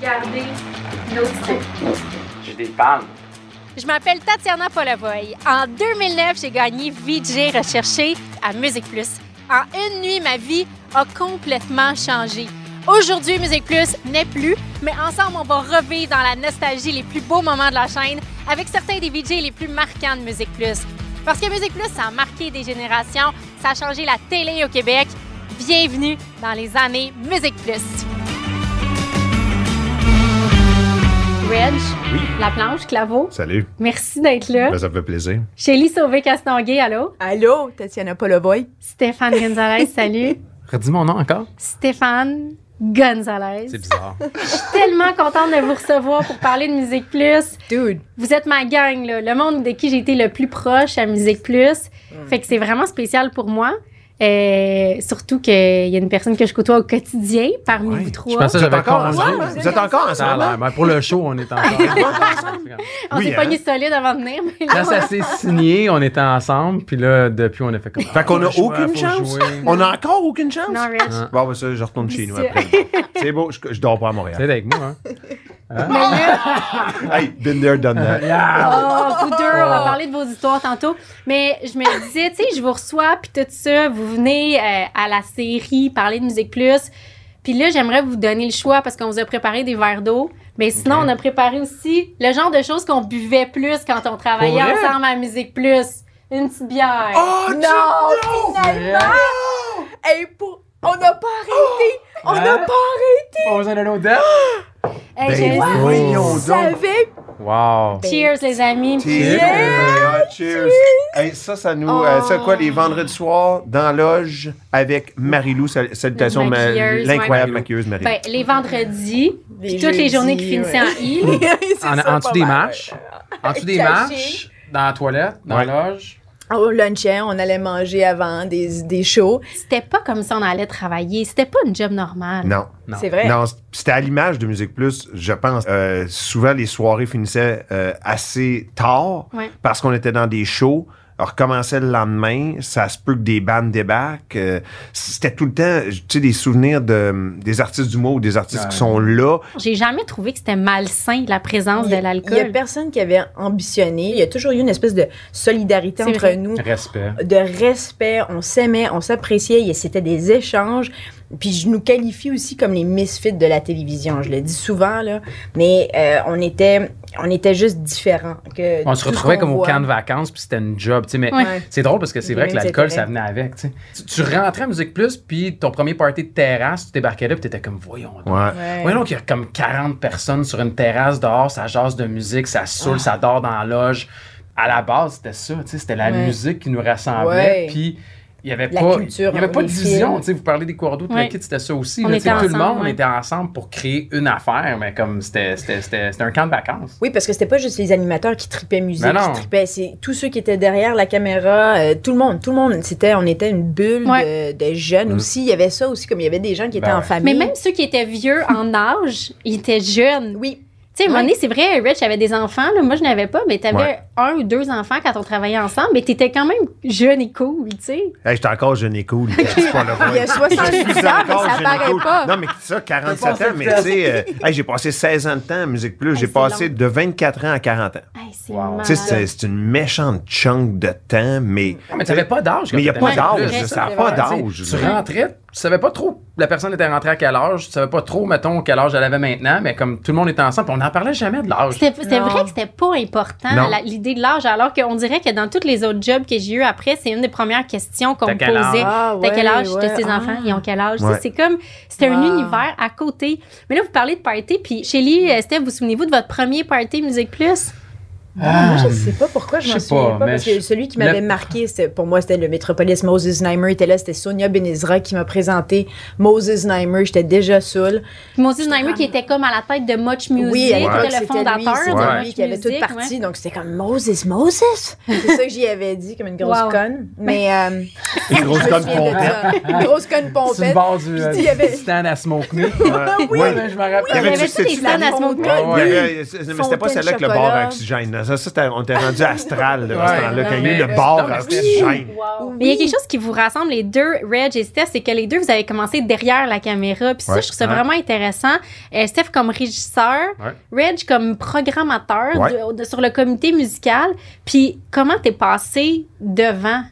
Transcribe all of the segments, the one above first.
garder nos titres. J'ai des palmes. Je m'appelle Tatiana Polavoy. En 2009, j'ai gagné VJ Recherché à Musique Plus. En une nuit, ma vie a complètement changé. Aujourd'hui, Musique Plus n'est plus, mais ensemble, on va revivre dans la nostalgie les plus beaux moments de la chaîne avec certains des VJ les plus marquants de Musique Plus. Parce que Musique Plus, ça a marqué des générations, ça a changé la télé au Québec. Bienvenue dans les années Musique Plus. Reg, Oui. La Planche, Claveau, Salut. merci d'être là. Ben, ça me fait plaisir. Shelly Sauvé-Castonguay, allô? Allô, Tatiana Polovoy. Stéphane Gonzalez, salut. Redis mon nom encore? Stéphane Gonzalez. C'est bizarre. Je suis tellement contente de vous recevoir pour parler de Musique Plus. Dude. Vous êtes ma gang, là, le monde de qui j'ai été le plus proche à Musique Plus. Fait que c'est vraiment spécial pour moi. Euh, surtout qu'il y a une personne que je côtoie au quotidien parmi Ouais. vous trois. Je pensais que Vous êtes j'avais encore ensemble? Vous êtes encore Ça a ensemble? Ben, pour le show, on est ensemble. On Oui, s'est hein? pogné solide avant de venir. Mais là, ça s'est signé, on était ensemble. Puis là, depuis, on a fait comme. Fait qu'on a Ah, aucune chance. jouer. On a encore aucune chance? non, Reg. Ah. Bon, ben ça, je retourne chez nous C'est- après. C'est beau, je, je dors pas à Montréal. C'est avec moi, hein. Hey, been there, done that. Oh, vous deux, on va parler de vos histoires tantôt. Mais je me disais, tu sais, je vous reçois, puis tout ça, vous venez euh, à la série parler de Musique Plus. Puis là, j'aimerais vous donner le choix parce qu'on vous a préparé des verres d'eau. Mais sinon, on a préparé aussi le genre de choses qu'on buvait plus quand on travaillait ensemble à Musique Plus. Une petite bière. Oh, Non, finalement! Hey, pour... On n'a pas arrêté! On n'a Hein? pas arrêté! On vous en a l'odeur? Hey, Ben, On donc. savait! Wow. Cheers, les amis. Cheers. Cheers. Hey, ça, ça nous. euh, c'est quoi, les vendredis soirs, dans la loge, avec Marie-Lou. Sal- Salutations, ma- l'incroyable ouais. maquilleuse Marie-Lou. Ben, les vendredis, Les puis toutes les journées qui finissaient ouais. en I. En, en dessous des matchs. En dessous des matchs. Dans la toilette, dans Ouais. la loge. Au luncheon, on allait manger avant des, des shows. C'était pas comme ça on allait travailler. C'était pas une job normale. Non. Non. C'est vrai. Non, c'était à l'image de Musique Plus, je pense. Euh, souvent, les soirées finissaient euh, assez tard Ouais. parce qu'on était dans des shows. Alors, recommençait le lendemain, ça se peut que des bandes débarquent. euh, c'était tout le temps, tu sais, des souvenirs de, des artistes d'humour ou des artistes Ouais. qui sont là. J'ai jamais trouvé que c'était malsain la présence de a- Il y a l'alcool. personne qui avait ambitionné. Il y a toujours eu une espèce de solidarité entre vrai. nous. Respect. de respect, on s'aimait, on s'appréciait, et c'était des échanges. Puis je nous qualifie aussi comme les misfits de la télévision, je le dis souvent là, mais euh, on était on était juste différents que On se retrouvait comme au camp de vacances, puis c'était une job, tu sais, mais Ouais. c'est drôle parce que c'est vrai que l'alcool, ça venait avec, tu rentrais à Musique Plus, puis ton premier party de terrasse, tu débarquais là, puis t'étais comme, voyons donc. Ouais. Ouais. Voyons donc, il y a comme 40 personnes sur une terrasse dehors, ça jase de musique, ça saoule, Ah. ça dort dans la loge. À la base, c'était ça, tu sais, c'était la Ouais. musique qui nous rassemblait, puis il y avait La pas culture, il y avait pas de sais, vous parlez des le kit, c'était ça aussi. On là, était tu sais, tout le monde ouais. était ensemble pour créer une affaire, mais comme c'était c'était- c'était- c'était un camp de vacances. Oui, parce que c'était pas juste les animateurs qui tripaient musique, qui tripaient, c'est tous ceux qui étaient derrière la caméra, euh, tout le monde, tout le monde, c'était on était une bulle Ouais. de, de jeunes aussi, il y avait ça aussi comme il y avait des gens qui étaient Ben en ouais. famille. Mais même ceux qui étaient vieux en âge, ils étaient jeunes. oui, sais, à un moment Ouais. donné, c'est vrai, Rich avait des enfants. Là. Moi, je n'avais pas, mais tu avais Ouais. un ou deux enfants quand on travaillait ensemble, mais tu étais quand même jeune et cool, tu sais. Hey, j'étais encore jeune et cool. C'est pas le il y a 78 ans, mais ça paraît cool. pas. Non, mais ça, 47 T'as passé ans, mais tu sais, euh, hey, j'ai passé 16 ans de temps à Musique Plus. Hey, j'ai passé long. de 24 ans à 40 ans. Hey, c'est Wow. c'est- une méchante chunk de temps, mais. Ah, mais tu n'avais pas d'âge. Mais il n'y a pas d'âge, ça n'a pas d'âge. Tu rentrais, tu savais pas trop la personne était rentrée à quel âge, tu savais pas trop, mettons, quel âge elle avait maintenant, mais comme tout le monde était ensemble, on n'en parlait jamais de l'âge. C'était vrai que c'était pas important, l'idée de l'âge, alors qu'on dirait que dans tous les autres jobs que j'ai eu après, c'est une des premières questions qu'on me posait. Ah, T'as quel âge? ouais. Tes enfants, Ah. ils ont quel âge? Ouais. C'est comme, c'était un univers à côté. Mais là, vous parlez de party, puis Shelly, euh, Steph, vous souvenez-vous de votre premier party Musique Plus? Ah, moi, je sais pas pourquoi je m'en souviens pas, pas, mais parce que celui qui m'avait le- marqué, pour moi, c'était le Metropolis Moses Neimer était là, c'était Sonia Benezra qui m'a présenté Moses Neimer, j'étais déjà saoul. Puis Moses Neimer qui était comme à la tête de Much Music, oui, était le fondateur lui, de c'était Much lui qui avait Music, tout parti, ouais. donc c'était comme Moses, Moses! C'est ça que j'y avais dit, comme une grosse Wow. conne. Mais, euh, Une grosse me conne pompette. Une grosse conne pompette. euh, il y avait- du stand à smoke me. Ouais. Oui. Ouais, mais je me rappelle. Il y avait tous des la- à smoke Ah ouais. c'est- mais c'était pas celle-là avec le bar à oxygène. Ça, on était rendu astral, là, à ce temps-là, quand il y a eu le mais à oxygène. Wow. Mais il y a quelque chose qui vous rassemble, les deux, Reg et Steph, c'est que les deux, vous avez commencé derrière la caméra. Puis ça, je trouve ça Ouais. vraiment intéressant. Euh, Steph comme régisseur, Reg comme programmateur Ouais. de- de- sur le comité musical. Puis comment t'es passé devant?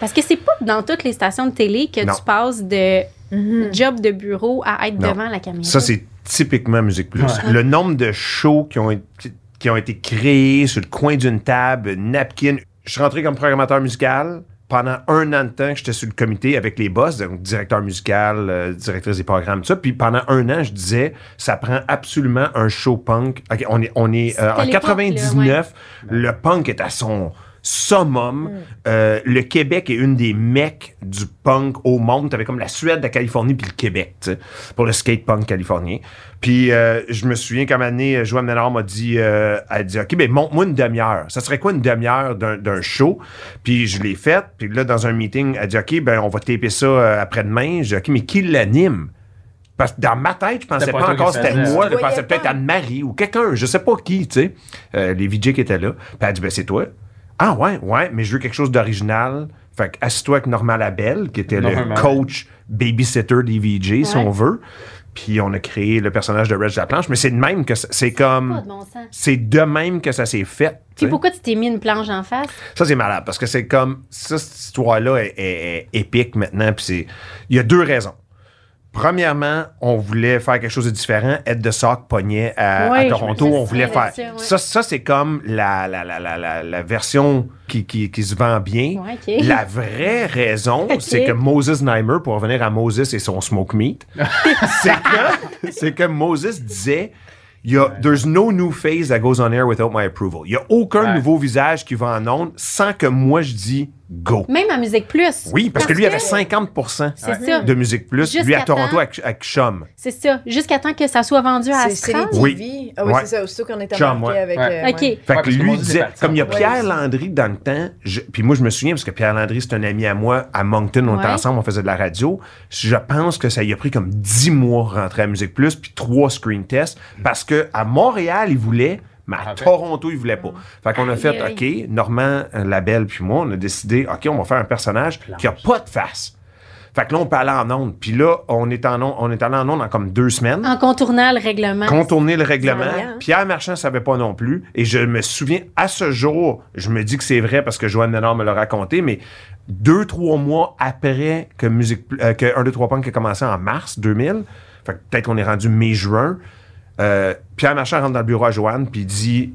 Parce que c'est pas dans toutes les stations de télé que Non. tu passes de Mhm. job de bureau à être Non. devant la caméra. Ça, c'est typiquement Musique Plus. Ouais. Le nombre de shows qui ont, été, qui ont été créés sur le coin d'une table, napkin. Je suis rentré comme programmateur musical. Pendant un an de temps, j'étais sur le comité avec les boss, donc directeur musical, euh, directrice des programmes, tout ça. Puis pendant un an, je disais, ça prend absolument un show punk. OK, on est, on est euh, en l'époque, 99, le punk est à son summum. Euh, le Québec est une des mecs du punk au monde. T'avais comme la Suède, la Californie, puis le Québec, tu sais, pour le skate punk californien. Puis euh, je me souviens qu'à un moment donné, Joanne Ménard m'a dit, euh, elle dit, OK, ben montre-moi une demi-heure. Ça serait quoi une demi-heure d'un, d'un show? Puis je l'ai faite. Puis là, dans un meeting, elle dit, OK, ben on va taper ça euh, après-demain. J'ai dit, OK, mais qui l'anime? Parce que dans ma tête, je pensais pas, pas encore c'était moi. Je pensais peut-être pas. Anne-Marie ou quelqu'un, je sais pas qui, tu sais. Euh, les VJ qui étaient là. Puis elle a dit, ben c'est toi. Ah ouais, ouais, mais je veux quelque chose d'original. Fait que assis-toi avec Normand Labelle, qui était Norman. le coach babysitter des VJ, si on veut. Puis on a créé le personnage de Reg Laplanche. Mais c'est de même que c'est- c'est Pas comme... de bon sens. C'est de même que ça s'est fait. Puis pourquoi tu t'es mis une planche en face? Ça, c'est malade parce que c'est comme. Ça, cette histoire-là est, est- est épique maintenant. Puis c'est. Il y a deux raisons. Premièrement, on voulait faire quelque chose de différent. Ed de Sock pognait à, Ouais, à je Toronto. On voulait faire. ça, ouais. Ça, ça c'est comme la, la, la, la, la, la version qui, qui, qui se vend bien. Ouais. La vraie raison, c'est que Moses Neimer, pour revenir à Moses et son smoke meat, c'est que, Moses disait. Il y a, there's no new face that goes on air without my approval. Il n'y a aucun Ouais. nouveau visage qui va en ondes sans que moi je dis go. Même à Musique Plus. Oui, parce, que lui avait 50 C'est ça. de Musique Plus, lui à Toronto temps- avec, avec Chum. C'est ça. Jusqu'à temps que ça soit vendu à Astral. Oui. TV. Ah oui, Ouais. c'est ça. Aussitôt qu'on était Chum, ouais. avec. Ouais. euh, OK. Fait Ouais, que que lui disait, parti comme il y a Pierre. Landry dans le temps, je- puis moi je me souviens parce que Pierre Landry c'est un ami à moi à Moncton, on était ensemble, on faisait de la radio. Je pense que ça y a pris comme 10 mois rentrer à Musique Plus puis trois screen tests parce que à Montréal il voulait mais à Ah. Toronto, il voulait pas. Fait qu'on a fait, OK, Normand euh, Labelle puis moi, on a décidé, OK, on va faire un personnage qui a pas de face. Fait que là, on peut aller en onde. Puis là, on est, en onde, on est allé en onde en comme deux semaines En contournant le règlement. contourner le règlement. Pierre Marchand savait pas non plus. Et je me souviens, à ce jour, je me dis que c'est vrai parce que Joanne Ménard me l'a raconté, mais deux, trois mois après que Musique, euh, que 1, 2, 3 Punk a commencé en mars 2000, fait que peut-être qu'on est rendu mai-juin, euh, Pierre Marchand rentre dans le bureau à Joanne puis il dit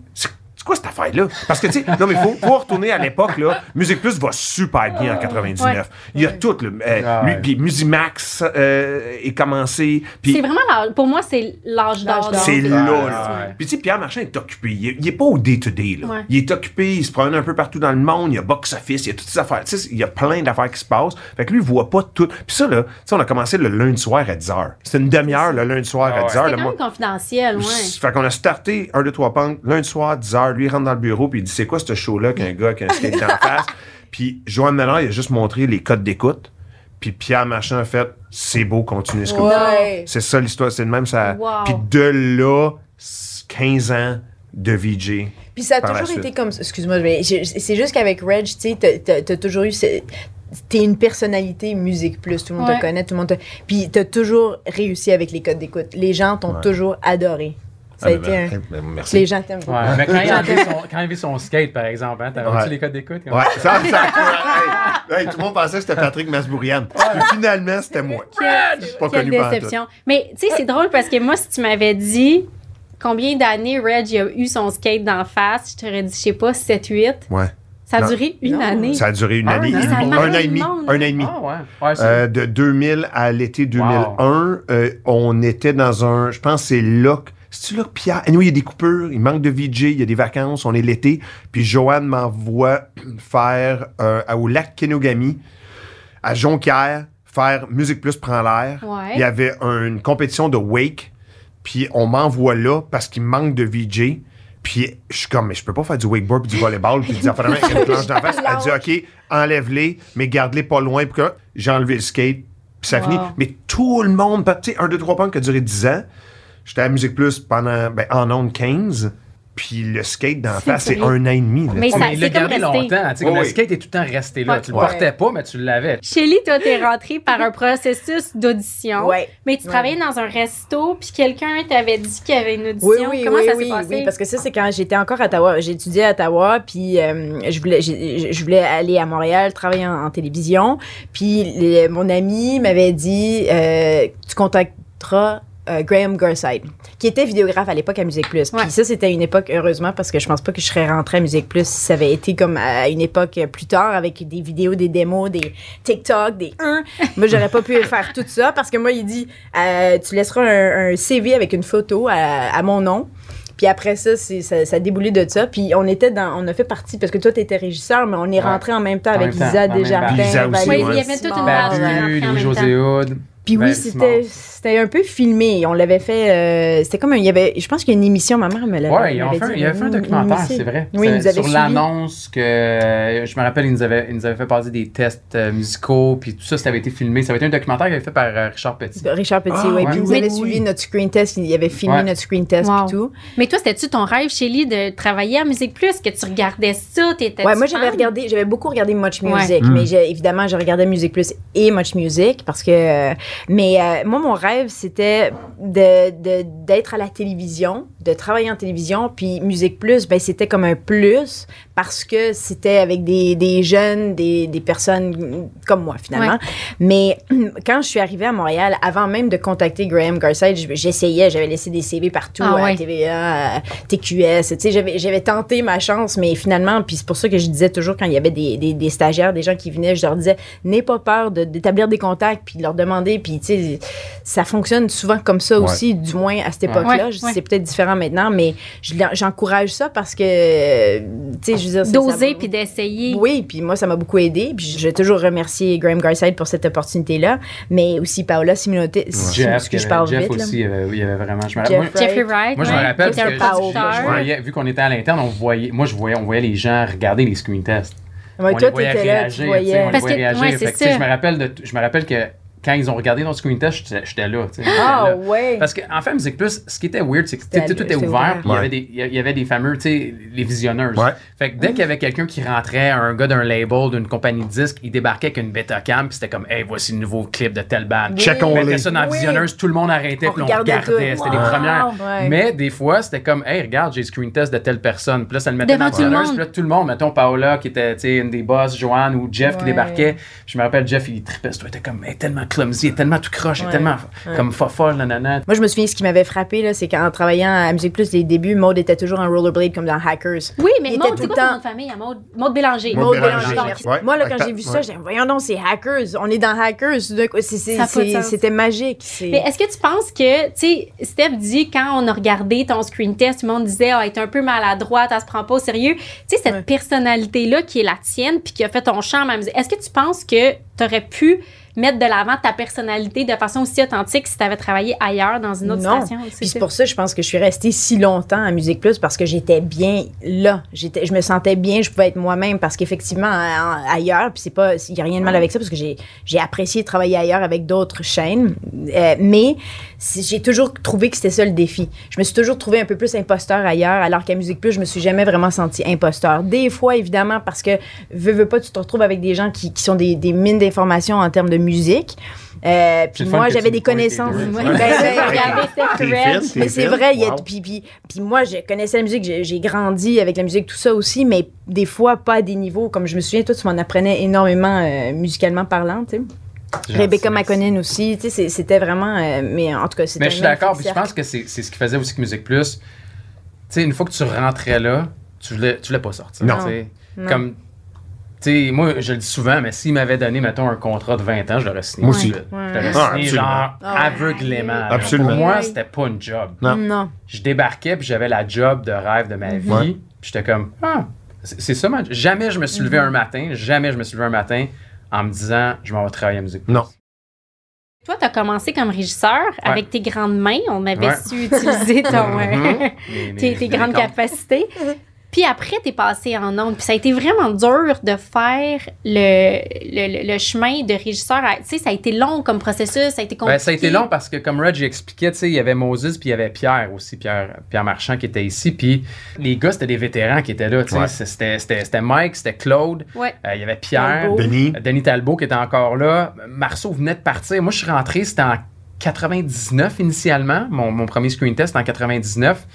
C'est quoi cette affaire-là? Parce que, tu sais, non, mais faut, faut retourner à l'époque, là. Musique Plus va super bien en 99. Ouais. Il y a tout, là. Euh, Ah lui, ouais. puis Musimax euh, est commencé. Puis C'est vraiment, l'âge- pour moi, c'est l'âge d'or. C'est là, là. Puis tu sais, Pierre Marchand est occupé. Il est, il est pas au day-to-day, là. Ouais. Il est occupé, il se promène un peu partout dans le monde, il y a box-office, il y a toutes ces affaires. Tu sais, il y a plein d'affaires qui se passent. Fait que lui, il voit pas tout. Puis ça, là, tu sais, on a commencé le lundi soir à 10h. C'était une demi-heure le lundi soir Ah à ouais. 10h. C'est le quand mois- même confidentiel, ouais. Fait qu'on a starté 1, 2, 3 punk, lundi soir, 10h. Lui, il rentre dans le bureau, puis il dit C'est quoi ce show-là qu'un gars qui a un skate d'en face? Puis Joanne Ménard, il a juste montré les codes d'écoute. Puis Pierre Marchand a fait C'est beau, continuez ce que. Ouais. C'est ça l'histoire, c'est de même ça. Wow. Puis de là, c- 15 ans de VJ. Puis ça a toujours été comme ça. Excuse-moi, mais c'est juste qu'avec Reg, tu sais, t'as- toujours eu. ce- T'es une personnalité musique plus, tout le monde Ouais. te connaît, tout le monde te. Puis t'as toujours réussi avec les codes d'écoute. Les gens t'ont Ouais. toujours adoré. Ça a Ah, été ben, un. ben, Merci. Les gens t'aiment beaucoup. Ouais, mais quand il, a son, quand il a vu son skate, par exemple, hein, t'avais Ouais. reçu les codes d'écoute? Ouais, ça, ça, hey, hey, tout le monde pensait que c'était Patrick Masbourian. Finalement, c'était moi. Quelle, Pas quelle connu par déception. Mais tu sais, c'est drôle parce que moi, si tu m'avais dit combien d'années Reg a eu son skate d'en face, je t'aurais dit, je sais pas, 7, 8. Ouais. Ça a Non. duré une Non. année. Ça a duré une Ah, année, un an et demi, un an et demi. Ah, Euh, de 2000 à l'été 2001, euh, on était dans un, je pense que c'est là, que- c'est-tu là que Pierre, anyway, il y a des coupures, il manque de VJ, il y a des vacances, on est l'été, puis Joanne m'envoie faire euh, au lac Kenogami, à Jonquière, faire Musique Plus prend l'air. Ouais. Il y avait un- une compétition de wake, puis on m'envoie là parce qu'il manque de VJ. Puis je suis comme, mais je peux pas faire du wakeboard puis du volleyball puis des affaires avec une planche d'en face. Elle dit, OK, enlève-les, mais garde-les pas loin. Puis que j'ai enlevé le skate, puis ça Wow. finit. Mais tout le monde, tu sais, un, deux, trois punk qui a duré 10 ans. J'étais à Musique Plus pendant, ben, en ondes 15. Puis le skate d'en face, c'est un an et demi. là. Mais ça- il l'a gardé longtemps. comme le skate est tout le temps resté là. Ouais. Tu le portais pas, mais tu l'avais. Shelly, toi, t'es rentrée par un processus d'audition. Ouais. Mais tu Ouais. travaillais dans un resto, puis quelqu'un t'avait dit qu'il y avait une audition. Oui, oui, Comment oui, ça oui, s'est passé? oui, parce que ça, c'est quand j'étais encore à Ottawa. J'étudiais à Ottawa, puis euh, je, voulais, je voulais aller à Montréal, travailler en, en télévision. Puis les- mon ami m'avait dit, euh, tu contacteras euh, Graham Garside, qui était vidéographe à l'époque à Musique Plus. Puis ça, c'était une époque, heureusement, parce que je pense pas que je serais rentrée à Musique Plus si ça avait été comme à une époque plus tard, avec des vidéos, des démos, des TikTok, des 1. Moi, j'aurais pas pu faire tout ça, parce que moi, il dit, euh, tu laisseras un, un CV avec une photo à, à mon nom. Puis après ça, c'est, ça, ça a déboulé de ça. Puis on était dans, on a fait partie, parce que toi, t'étais régisseur, mais on est Ouais. rentré en même temps En avec même temps, Lisa Desjardins. Lisa aussi, Oui, il y avait toute une Hood. Puis oui, Ben, c'était, c'était un peu filmé. On l'avait fait. euh, c'était comme un, il y avait, je pense qu'il y a une émission, ma mère me l'avait. Ouais, il a fait un documentaire, c'est vrai. Oui, nous avaient Sur l'annonce que, euh, je me rappelle, ils nous avaient, ils nous avaient fait passer des tests euh, musicaux, puis tout ça, ça avait été filmé. Ça avait été un documentaire qui avait fait par euh, Richard Petit. Richard Petit, Ah, oui. ouais, Puis ils oui, avaient oui. suivi notre screen test. Ils avaient filmé Ouais. notre screen test Wow. et tout. Mais toi, c'était-tu ton rêve, Shelly, de travailler à Musique Plus, que tu regardais ça, t'étais Ouais, moi j'avais regardé, j'avais beaucoup regardé Much. Music, Mm. mais j'ai- évidemment je regardais Music Plus et Much Music parce que, euh, mais euh, moi mon rêve c'était de de- d'être à la télévision, de travailler en télévision, puis Music Plus, ben c'était comme un plus parce que c'était avec des, des jeunes, des, des personnes comme moi finalement. Mais quand je suis arrivée à Montréal, avant même de contacter Graham Garside, je- j'essayais, j'avais laissé des CV partout Ah à ouais. TVA, à TQS, tu sais, j'avais, j'avais tenté ma chance, mais finalement, puis c'est pour ça que je disais toujours quand il y avait des, des, des stagiaires, des gens qui venaient, je leur disais, n'aie pas peur de, d'établir des contacts, puis de leur demander, puis tu sais, ça fonctionne souvent comme ça Ouais. aussi, du moins à cette époque-là. Ouais, Je- ouais. C'est peut-être différent maintenant, mais j'encourage ça parce que, euh, tu sais, je veux dire, ça- D'oser puis d'essayer. oui, puis moi, ça m'a beaucoup aidé. Puis je vais toujours remercier Graham Garside pour cette opportunité-là, mais aussi Paola Simonote. si- Jeff, que je qui parle Jeff vite. là. aussi, il y avait, il y avait vraiment. Je me Jeff rappelle- moi- Jeffrey Wright. Moi, je ouais, me rappelle qui était parce un que producteur. je voyais- vu qu'on était à l'interne, on voyait, moi, je voyais, on voyait les gens regarder les screen tests. Ouais, on toi, les voyait là, réagir, tu voyais. on les Parce voyait que- réagir. ouais, Fait c'est que, tu sais, ça. je me rappelle de, je me rappelle que quand ils ont regardé notre screen test, j'étais j'étais là. Ah là. ouais. Parce qu'en fait, Musique Plus, ce qui était weird, c'est que tout tout était ouvert, il y Ouais. avait des- il y avait des fameux, tu sais, les visionneuses. Ouais. Fait que dès qu'il y avait quelqu'un qui rentrait, un gars d'un label, d'une compagnie de disques, il débarquait avec une bêta cam, puis c'était comme, hey, voici le nouveau clip de telle band. Oui. Checkons-les. Mettait ça dans Oui. visionneuse, tout le monde arrêtait, On puis on regardait. C'était les premières. Ouais. Mais des fois, c'était comme, hey, regarde, j'ai screen test de telle personne. Puis là, ça le mettait Devant dans le visionneuse, monde. puis là, tout le monde, mettons Paola, qui était, tu sais, une des boss, Joanne ou Jeff qui débarquait. Je me rappelle, Jeff, il tripait, il était comme, hey, tellement clumsy, elle est tellement tout croche, elle est Ouais. tellement comme fofolle, nanana. Moi, je me souviens, ce qui m'avait frappé, là, c'est qu'en travaillant à Musique Plus, les débuts, Maud était toujours en rollerblade comme dans Hackers. Oui, mais Maud, était c'est quoi temps- nom de famille à Maud? Bélanger. Maud Bélanger, Bélanger. merci. Ouais. Moi, là, quand j'ai vu ça, j'ai dit, voyons donc, c'est Hackers. On est dans Hackers. C'était magique. C'est- Mais est-ce que tu penses que, tu sais, Steph dit quand on a regardé ton screen test, tout le monde disait, ah, elle est un peu maladroite, elle se prend pas au sérieux. Tu sais, cette Ouais. personnalité-là qui est la tienne puis qui a fait ton charme à la musique, est-ce que tu penses que tu aurais pu mettre de l'avant ta personnalité de façon aussi authentique si tu avais travaillé ailleurs dans une autre Non. station? Puis c'est pour ça, je pense que je suis restée si longtemps à Musique Plus parce que j'étais bien là. J'étais, je me sentais bien, je pouvais être moi-même parce qu'effectivement, en- ailleurs, puis c'est pas, il y a rien de mal avec ça parce que j'ai, j'ai apprécié travailler ailleurs avec d'autres chaînes. Euh, mais j'ai toujours trouvé que c'était ça le défi. Je me suis toujours trouvé un peu plus imposteur ailleurs, alors qu'à Musique Plus, je me suis jamais vraiment senti imposteur. Des fois, évidemment, parce que veux, veux pas, tu te retrouves avec des gens qui, qui sont des, des mines d'informations en termes de musique. Euh, puis moi, j'avais des connaissances. Ouais. Ben, ben, mais c'est vrai, Wow. puis, puis, puis moi, je connaissais la musique, j'ai j'ai grandi avec la musique, tout ça aussi, mais des fois, pas à des niveaux. Comme je me souviens, toi, tu m'en apprenais énormément euh, musicalement parlant, tu sais. Gentil, Rebecca. McConnell aussi, tu sais, c'est- c'était vraiment. euh, mais en tout cas, c'était Mais je suis d'accord, puis je pense que c'est c'est ce qui faisait aussi que Musique Plus. Tu sais, une fois que tu rentrais là, tu voulais, tu voulais pas sortir. Non. Comme, sais, moi, je le dis souvent, mais s'il m'avait donné, mettons, un contrat de 20 ans, je l'aurais signé. Moi aussi. Je l'aurais Ah, signé, genre, Ah aveuglément. là. Absolument. Pour moi, c'était pas une job. Non. Non. Je débarquais, puis j'avais la job de rêve de ma vie. Ouais. Puis j'étais comme, ah, c'est ça, ma- Jamais je me suis levé un matin, jamais je me suis levé un matin en me disant, je m'en vais travailler à Musique Plus. Non. Toi, tu as commencé comme régisseur avec tes grandes mains. On avait Ouais. su utiliser ton, euh, Mhm. Mes- tes, tes grandes capacités. Puis après, t'es passé en ondes. Puis ça a été vraiment dur de faire le, le, le- chemin de régisseur. Tu sais, ça a été long comme processus, ça a été compliqué. Ben, ça a été long parce que, comme Reg expliquait, tu sais, il y avait Moses puis il y avait Pierre aussi, Pierre, Pierre Marchand qui était ici. Puis les gars, c'était des vétérans qui étaient là. tu sais. Ouais. C'était, c'était, c'était Mike, c'était Claude, Ouais. euh, il y avait Pierre, Talbot. Denis. euh, Denis Talbot qui était encore là. Marceau venait de partir. Moi, je suis rentré, c'était en 99 initialement. Mon, mon premier screen test en 99.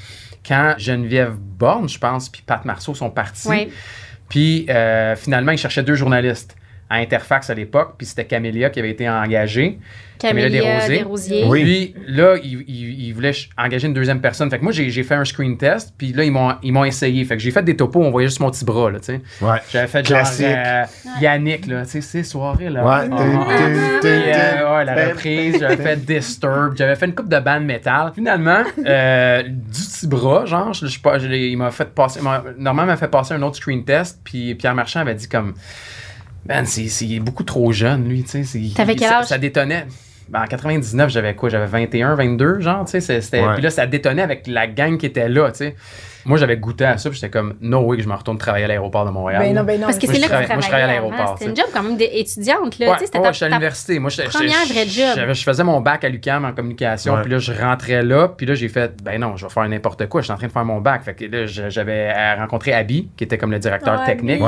Quand Geneviève Borne, je pense, puis Pat Marceau sont partis. Ouais. Puis euh, finalement, ils cherchaient deux journalistes à Interfax à l'époque. Puis c'était Camélia qui avait été engagée. Camélia Desrosiers. Desrosiers. Oui. Puis là, ils il, il voulaient engager une deuxième personne. Fait que moi, j'ai j'ai fait un screen test. Puis là, ils m'ont ils m'ont essayé. Fait que j'ai fait des topos. On voyait juste mon petit bras, là, tu sais. Ouais. J'avais fait Classique. genre euh, Yannick, là, tu sais, ces soirées, là. Ouais. Ah, ah, ah. Puis, euh, ouais, la reprise, j'avais fait Disturb, j'avais fait une coupe de band métal. Finalement, euh, du petit bras, genre, je, je, pas- je il m'a fait passer, m'a- Normand m'a fait passer un autre screen test, puis Pierre Marchand avait dit comme, man, c'est, c'est- il est beaucoup trop jeune, lui, tu sais. c'est- T'avais quel ça, âge? ça détonnait. Ben, en 99, j'avais quoi? J'avais 21, 22, genre, tu sais. c'est- c'était- Ouais. Puis là, ça détonnait avec la gang qui était là, tu sais. Moi, j'avais goûté à ça, puis j'étais comme, no way que je me retourne travailler à l'aéroport de Montréal. Ben non, ben non. Parce que c'est là que tu moi, je travaillais à l'aéroport, C'était une job quand même d'étudiante, là. Ouais, tu sais, c'était ouais, à l'université. Moi, j'étais- première vraie job. j'avais- Je faisais mon bac à l'UQAM en communication, puis là, je rentrais là, puis là, j'ai fait, ben non, je vais faire n'importe quoi. Je suis en train de faire mon bac. Fait que là, j'avais euh, rencontré Abby, qui était comme le directeur technique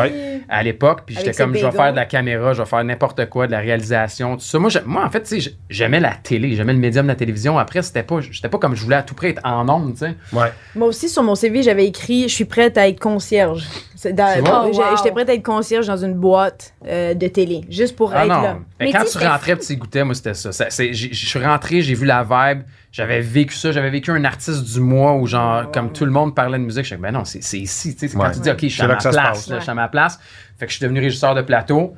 à l'époque, puis j'étais comme, je vais faire de la caméra, je vais faire n'importe quoi, de la réalisation, tout ça. Moi, moi en fait, tu sais, j'aimais la télé, j'aimais le médium de la télévision. Après, c'était pas, j'étais pas comme je voulais à tout prix être en ondes, tu sais. Ouais. Moi aussi, sur mon CV, j'avais écrit Je suis prête à être concierge. Dans-? Oh, wow. J'étais prête à être concierge dans une boîte euh, de télé, juste pour Ah être non. là. Mais Mais quand tu rentrais, tu goûtais, moi, c'était ça. Ça, c'est- j'ai- Je suis rentré, j'ai vu la vibe, j'avais vécu ça, j'avais vécu un artiste du mois où, genre, comme tout le monde parlait de musique, je suis ben non, c'est c'est ici. tu sais, C'est quand Ouais. tu dis, OK, je suis à ma place. là, Je suis à ma place. Fait que je suis devenu régisseur de plateau.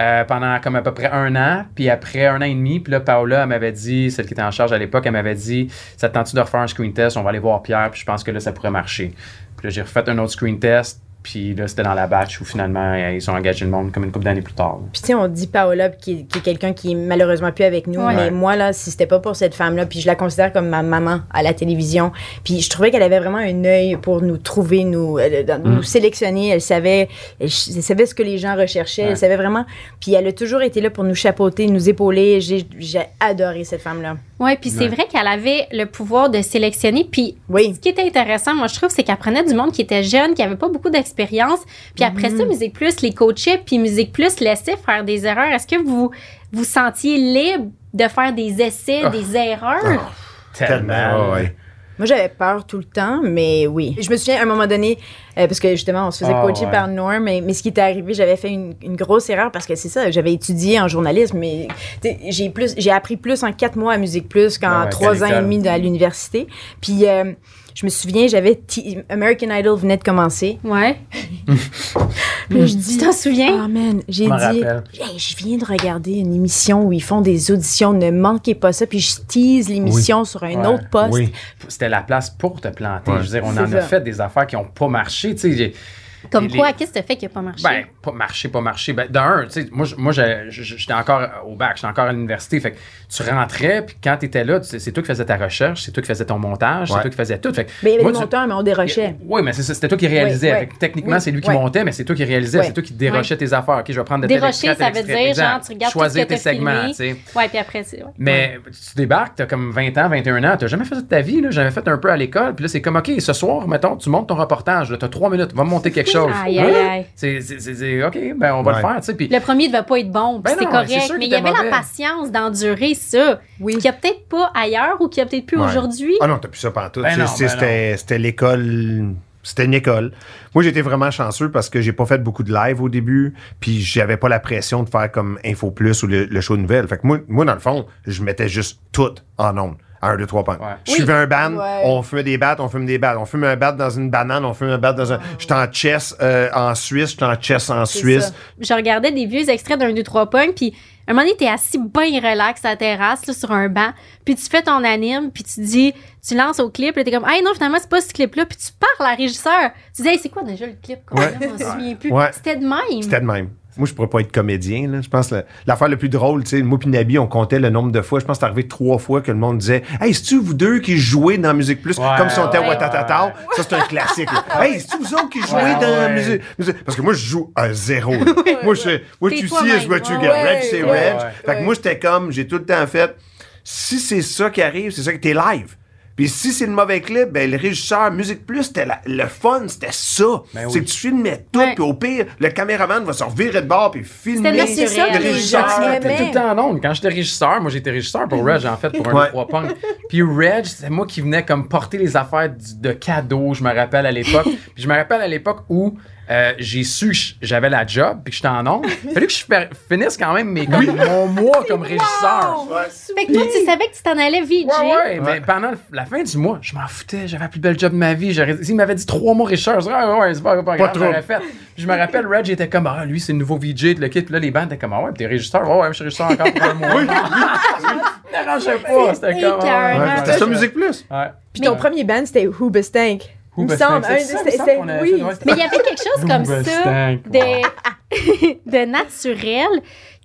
Euh, pendant comme à peu près un an, puis après un an et demi, puis là, Paola, m'avait dit, celle qui était en charge à l'époque, elle m'avait dit, ça te tente-tu de refaire un screen test, on va aller voir Pierre, puis je pense que là, ça pourrait marcher. Puis là, j'ai refait un autre screen test, puis là, c'était dans la batch où finalement, euh, ils ont engagé le monde comme une couple d'années plus tard. Puis tu sais, on dit Paola, qui, qui est quelqu'un qui est malheureusement plus avec nous. Ouais. Mais moi, là, si c'était pas pour cette femme-là, puis je la considère comme ma maman à la télévision. Puis je trouvais qu'elle avait vraiment un œil pour nous trouver, nous, euh, dans- Mm. nous sélectionner. Elle savait, elle, savait ce que les gens recherchaient. Ouais. Elle savait vraiment. Puis elle a toujours été là pour nous chapeauter, nous épauler. J'ai j'ai adoré cette femme-là. Ouais, puis c'est Ouais. vrai qu'elle avait le pouvoir de sélectionner. Puis Oui. ce qui était intéressant, moi, je trouve, c'est qu'elle prenait du monde qui était jeune, qui avait pas beaucoup d'expérience. Puis après ça, Musique Plus les coachait, puis Musique Plus laissait faire des erreurs. Est-ce que vous vous sentiez libre de faire des essais, Ah. des erreurs? Tellement. ouais, ouais. Moi, j'avais peur tout le temps, mais oui. Je me souviens, à un moment donné, euh, parce que justement, on se faisait Ah, coacher ouais. par Norm, mais, mais ce qui était arrivé, j'avais fait une, une grosse erreur parce que c'est ça, j'avais étudié en journalisme, mais j'ai plus, j'ai appris plus en quatre mois à Musique Plus qu'en Ah ouais, trois ans et demi à l'université. Puis, euh, je me souviens, j'avais T- American Idol venait de commencer. Ouais. Puis je Tu dis, t'en souviens? ah man, j'ai Je dit. Hey, je viens de regarder une émission où ils font des auditions, ne manquez pas ça, puis je tease l'émission sur un Ouais. autre poste. Oui. C'était la place pour te planter. Ouais. Je veux dire, on C'est en a fait des affaires qui n'ont pas marché. Tu sais, j'ai- Comme les- quoi, qu'est-ce que tu fait qui a pas marché? Ben, pas marché, pas marché. Ben, d'un, tu sais, moi, moi j'étais encore au bac, j'étais encore à l'université. Fait que tu rentrais, puis quand tu étais là, c'est toi qui faisais ta recherche, c'est toi qui faisais ton montage, c'est toi qui faisais tout. Fait que Mais il y avait moi, des tu- monteurs, mais on dérochait. Oui, mais c'est ça, c'était toi qui réalisais. Ouais. Fait que techniquement, Oui, c'est lui qui montait, mais c'est toi qui réalisais, c'est toi qui dérochais tes affaires. OK, je vais prendre de Dérocher, ça veut dire, genre, tu regardes tout Choisir ce que tes segments, tu sais. Ouais, puis après, c'est. ouais. Mais tu débarques, t'as comme 20 ans, 21 ans, t'as jamais fait ça de ta vie, là. J'avais fait un peu à l'école, puis là, c'est comme, OK, ce soir, mettons, tu montes ton reportage, là, t'as trois minutes, va monter quelque chose. Aïe, aïe, aïe. C'est, c'est, c'est- c'est- OK, ben, on va Ouais. le faire, tu sais. Puis Le premier devait pas être bon, Ben c'est correct. mais il y avait la patience d'endurer ça. Oui. Qu'il n'y a peut-être pas ailleurs ou qu'il n'y a peut-être plus Ouais. aujourd'hui. Ah non, t'as plus ça pantoute. Ben non, ben C'était c'était l'école. C'était une école. Moi, j'étais vraiment chanceux parce que j'ai pas fait beaucoup de live au début, puis j'avais pas la pression de faire comme Info Plus ou le, le show nouvelle. Fait que moi, moi, dans le fond, je mettais juste tout en ondes. 1, 2, 3 points. Ouais. Je suivais un ban, Ouais. on fumait des battes, on fume des battes. On fume un bat dans une banane, on fume un bat dans un. J'étais en chess euh, en Suisse, j'étais en chess en Suisse. ça. Je regardais des vieux extraits d'un, deux, trois pognes, puis un moment donné, t'es assis bien relax à la terrasse, là, sur un banc, puis tu fais ton anime, puis tu dis, tu lances au clip, là, t'es comme, hey non, finalement, c'est pas ce clip-là, puis tu parles à la régisseur. Tu dis, hey, c'est quoi déjà le clip? Comment Ouais. là, je m'en souviens plus? Ouais. C'était de même. C'était de même. Moi, je pourrais pas être comédien. Là. Je pense que la- l'affaire la plus drôle, tu sais, moi puis Nabi, on comptait le nombre de fois. Je pense que c'est arrivé trois fois que le monde disait Hey, c'est-tu vous deux qui jouez dans Musique Plus Ouais, Comme si on était ouais, Watatata? ouais. Ça, c'est un classique. là. Hey, c'est-tu vous autres qui jouez Ouais, dans ouais. Musique Musique- Parce que moi, je joue à zéro. là. moi, je fais What you see is what you get. Reg, c'est Reg. Fait que moi, j'étais comme, j'ai tout le temps fait si c'est ça qui arrive, c'est ça que t'es live. Puis si c'est le mauvais clip, ben le régisseur Musique Plus, c'était la- le fun, c'était ça. Ben c'est oui. que tu filmais tout, puis au pire, le caméraman va se revirer de bord puis filmer C'était naturel. le régisseur. aimaient. Tout le temps en ondes. Quand j'étais régisseur, moi j'étais régisseur pour Reg en fait, pour un Ouais. des trois punks. Puis Reg, c'est moi qui venais comme porter les affaires du- de cadeaux, je me rappelle à l'époque. Puis je me rappelle à l'époque où euh, j'ai su que j'avais la job puis que j'étais en ondes. Fallait que je finisse quand même mes, comme, mon mois comme régisseur. Fait que toi, tu savais que tu t'en allais VJ. Ouais, ouais, mais pendant la fin du mois, je m'en foutais. J'avais la plus belle job de ma vie. S'il m'avait dit trois mois régisseur, je ah, ouais, c'est pas, pas grave, trop. j'aurais fait. Puis je me rappelle, Reg était comme, ah, lui, c'est le nouveau VJ de le kit. Puis là, les bandes étaient comme, ah, ouais, puis t'es régisseur. Ouais, ouais, je suis régisseur encore pour un mois. oui, n'arrangeait pas. C'était comme, ah, C'était ça, Musique Plus? ouais. Puis ton premier band, c'était Hoobastank. Il me semble. Un- oui. Mais il y avait quelque chose comme ça de naturel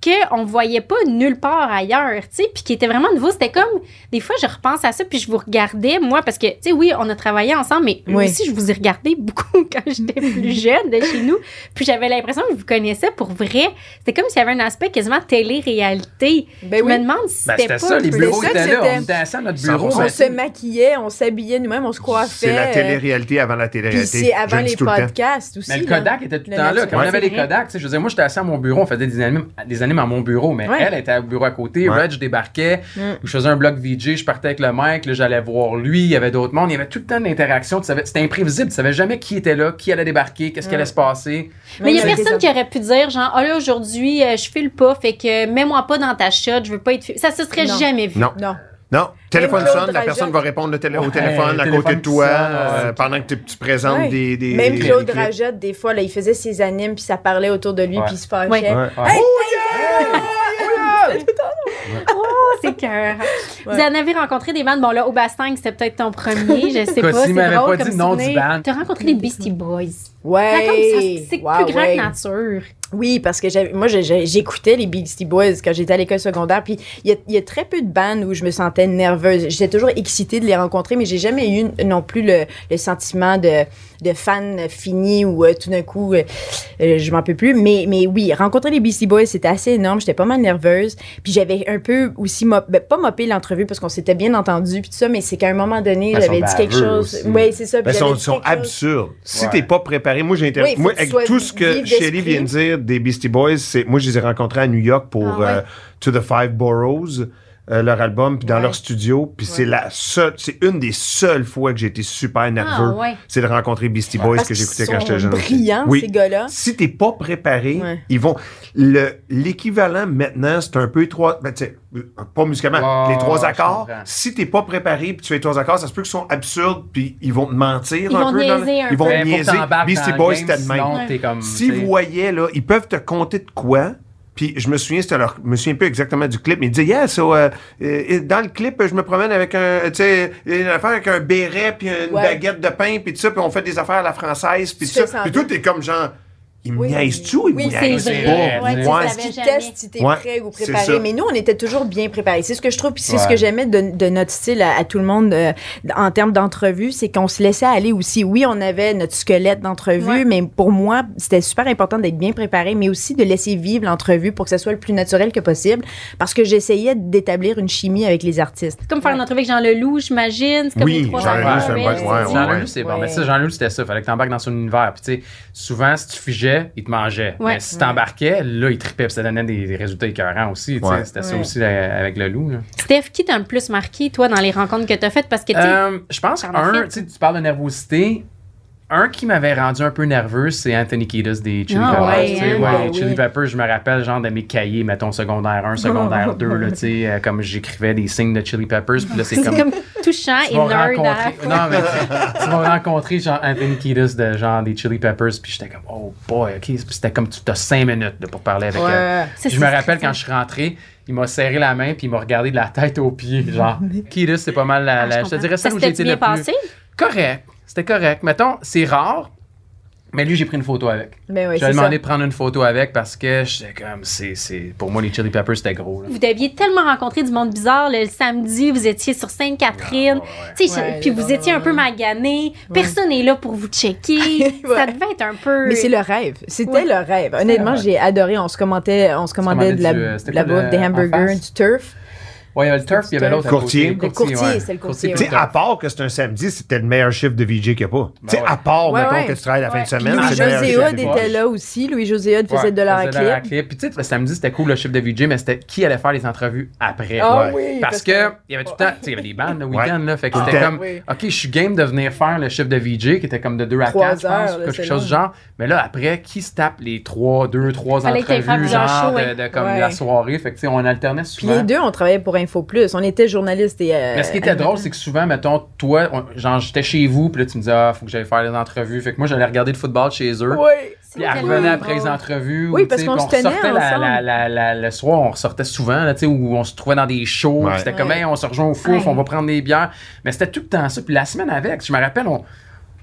qu'on voyait pas nulle part ailleurs, tu sais, puis qui était vraiment nouveau. C'était comme, des fois, je repense à ça, puis je vous regardais, moi, parce que, tu sais, oui, on a travaillé ensemble, mais moi aussi, je vous ai regardé beaucoup quand j'étais plus jeune de chez nous, puis j'avais l'impression que je vous connaissais pour vrai. C'était comme s'il y avait un aspect quasiment télé-réalité. Ben je oui. me demande si Ben, c'était c'était pas... ça, les bureaux étaient là. c'était. On était assis à notre bureau. 100%. On mais- se maquillait, on s'habillait nous-mêmes, on se coiffait. C'est la euh, télé-réalité avant la Puis télé-réalité. c'est avant les le podcasts aussi. Mais le là. Kodak était tout le temps là. Quand on avait les. Kodak, tu sais, je veux dire, moi, j'étais assis à mon bureau, on faisait des animes, des animes à mon bureau, mais Ouais. elle était au bureau à côté. Ouais. Reg débarquait, Mm. je faisais un blog VJ, je partais avec le mec, là, j'allais voir lui, il y avait d'autres mondes, il y avait tout le temps d'interaction. tu savais- C'était imprévisible, tu savais jamais qui était là, qui allait débarquer, qu'est-ce qui allait se passer. Mais il y a personne qui aurait pu dire, genre, ah là, aujourd'hui, euh, je file pas, fait que mets-moi pas dans ta shot, je veux pas être. Ça se serait Non. jamais vu. Non. Non. Non, téléphone sonne, la personne va répondre le télé- au téléphone à téléphone côté de toi sonne, euh, pendant que tu, tu présentes Ouais. des, des. Même Claude des. Rajotte, des fois, là, il faisait ses animes, puis ça parlait autour de lui, Ouais. puis il se fâchait. Ouais. Ouais. Oh, c'est cœur. Vous en avez rencontré des bandes? Bon, là, Aubastang, c'était peut-être ton premier, je sais pas. s'il c'est drôle pas comme dit souvenir. band. T'as rencontré les Beastie Boys. Ouais. C'est Wow, plus grand ouais. que nature. Oui, parce que moi, j'écoutais les Beastie Boys quand j'étais à l'école secondaire. Puis il y a, il y a très peu de bandes où je me sentais nerveuse. J'étais toujours excitée de les rencontrer, mais j'ai jamais eu non plus le, le sentiment de, de fan fini ou euh, tout d'un coup, euh, euh, je m'en peux plus. Mais, mais oui, rencontrer les Beastie Boys, c'était assez énorme. J'étais pas mal nerveuse. Puis j'avais un peu aussi, mop- ben, pas mopé l'entrevue parce qu'on s'était bien entendu, puis tout ça, mais c'est qu'à un moment donné, Ben, j'avais dit quelque chose. Oui, c'est ça. Ben, ils sont, absurdes. Si Ouais. t'es pas préparé, moi j'ai inter- Oui, moi, avec tout ce que Shelly vient de dire des Beastie Boys, c'est moi je les ai rencontrés à New York pour Ah ouais. euh, To the Five Boroughs. Euh, leur album puis dans Ouais. leur studio puis c'est la seule c'est une des seules fois que j'ai été super nerveux Ah, ouais. c'est de rencontrer Beastie Boys Parce que j'écoutais quand j'étais jeune brillants, oui ces gars-là. si t'es pas préparé, Ouais. ils vont. Le l'équivalent maintenant, c'est un peu les trois. Ben, tu sais, pas musicalement, les trois accords. Si t'es pas préparé puis tu fais les trois accords, ça se peut qu'ils sont absurdes puis ils vont te mentir Ils un vont peu. dans le- niaiser un ils vont peu. Ben, niaiser. Beastie le Boys, c'était de même. sinon, t'es comme, S'ils tu sais, voyaient, là, ils peuvent te compter de quoi. Puis je me souviens, c'était leur, je me souviens plus exactement du clip, mais il disait, yeah, so, euh, euh, dans le clip, je me promène avec un, tu sais, une affaire avec un béret, puis une Ouais. baguette de pain, puis tout ça, puis on fait des affaires à la française, puis tout ça. Puis toi, t'es comme genre, ils me Oui. niaisent-tu ou ils Oui, me vrai. pas? Ouais, tu Ouais. jamais. testent si t'es Ouais, prêt ou préparé. ça. Mais nous, on était toujours bien préparés. C'est ce que je trouve, puis c'est ce que j'aimais de, de notre style à, à tout le monde euh, en termes d'entrevue, c'est qu'on se laissait aller aussi. Oui, on avait notre squelette d'entrevue, Ouais. mais pour moi, c'était super important d'être bien préparé, mais aussi de laisser vivre l'entrevue pour que ce soit le plus naturel que possible, parce que j'essayais d'établir une chimie avec les artistes. C'est comme faire une entrevue avec Jean Leloup, j'imagine. C'est comme Oui, les trois Jean Leloup, c'est bon-. Mais ça, Jean Leloup, c'était ça. Fallait que t'embarques dans son univers. Puis, tu sais, souvent, si tu figeais, il te mangeait. Ouais. Mais si t'embarquais, là, il tripait. Puis ça donnait des, des résultats écœurants aussi. Ouais. C'était ça aussi euh, avec le loup. là. Steph, qui t'a le plus marqué, toi, dans les rencontres que t'as faites? Parce que, Euh, je pense un, fait. tu sais, tu parles de nervosité. Un qui m'avait rendu un peu nerveux, c'est Anthony Kiedis des Chili Ah Peppers. ouais, hein? ouais, Ben Chili oui. Peppers, je me rappelle genre de mes cahiers, mettons secondaire 1, secondaire 2, là, tu sais, euh, comme j'écrivais des signes de Chili Peppers, puis là, c'est comme... comme touchant et rencontrer, non, mais tu, vas rencontrer genre Anthony Kiedis de genre des Chili Peppers, puis j'étais comme, oh boy, ok, c'était comme, tu as cinq minutes là, pour parler avec elle. Ça, Puis je me rappelle quand je suis rentré, il m'a serré la main puis il m'a regardé de la tête aux pieds, genre. Kiedis, c'est pas mal la, Ah, la- je te dirais Ça celle où bien le plus passé? correct. C'était correct. Mettons, c'est rare. Mais lui, j'ai pris une photo avec. Mais ouais, J'ai c'est demandé ça. de prendre une photo avec parce que j'étais comme, c'est, c'est, pour moi, les Chili Peppers, c'était gros. Là. Vous deviez tellement rencontrer du monde bizarre. Le samedi, vous étiez sur Sainte-Catherine. Ouais, puis vous étiez un peu magané. Personne n'est là pour vous checker. Ça devait être un peu. Mais c'est le rêve. C'était Ouais. le rêve. Honnêtement, j'ai adoré. On se commentait, on se commandait commandait de la, du, euh, de la bouffe, des hamburgers, du turf. Ouais, il y avait le turf, puis il y avait l'autre. à Courtier. Le courtier, ouais. c'est le courtier, Tu sais, ouais. à part que c'est un samedi, c'était le meilleur chiffre de VJ qu'il n'y a pas. tu sais, ouais. à part, Ouais, mettons, ouais. que tu travailles la fin de semaine, Louis c'est le meilleur José chiffre. Hood était là aussi. Louis José Hood faisait Ouais, de la clip. Puis tu sais, le samedi, c'était cool le chiffre de VJ, mais c'était qui allait faire les entrevues après. Ah Ouais. oui, Parce que il y avait tout le temps, tu sais, il y avait des bandes le week-end, là. Fait que c'était comme, Oui. OK, je suis game de venir faire le chiffre de VJ, qui était comme de 2 à Trois 4, je heures, pense, quelque chose du genre. Mais là, après, qui se tape les 3, 2, 3 Fallait que t'ailles faire entrevues, genre, de, comme la soirée? Fait que, tu sais, on alternait Puis souvent. les deux, on travaillait pour Info Plus. On était journalistes et. euh, Mais ce qui était drôle, c'est que souvent, mettons, toi, on- genre, j'étais chez vous, puis là, tu me disais, ah, faut que j'aille faire les entrevues. Fait que moi, j'allais regarder le football chez eux. Oui. Puis elle revenait après les entrevues. Oui, ou, parce qu'on se tenait ressortait la- ensemble. la- la- la- le soir, on ressortait souvent, là, tu sais, où on se trouvait dans des shows. Ouais. C'était comme, Ouais. hey, on se rejoint au fouf, Ouais. on va prendre des bières. Mais c'était tout le temps ça. Puis la semaine avec, je me rappelle, on.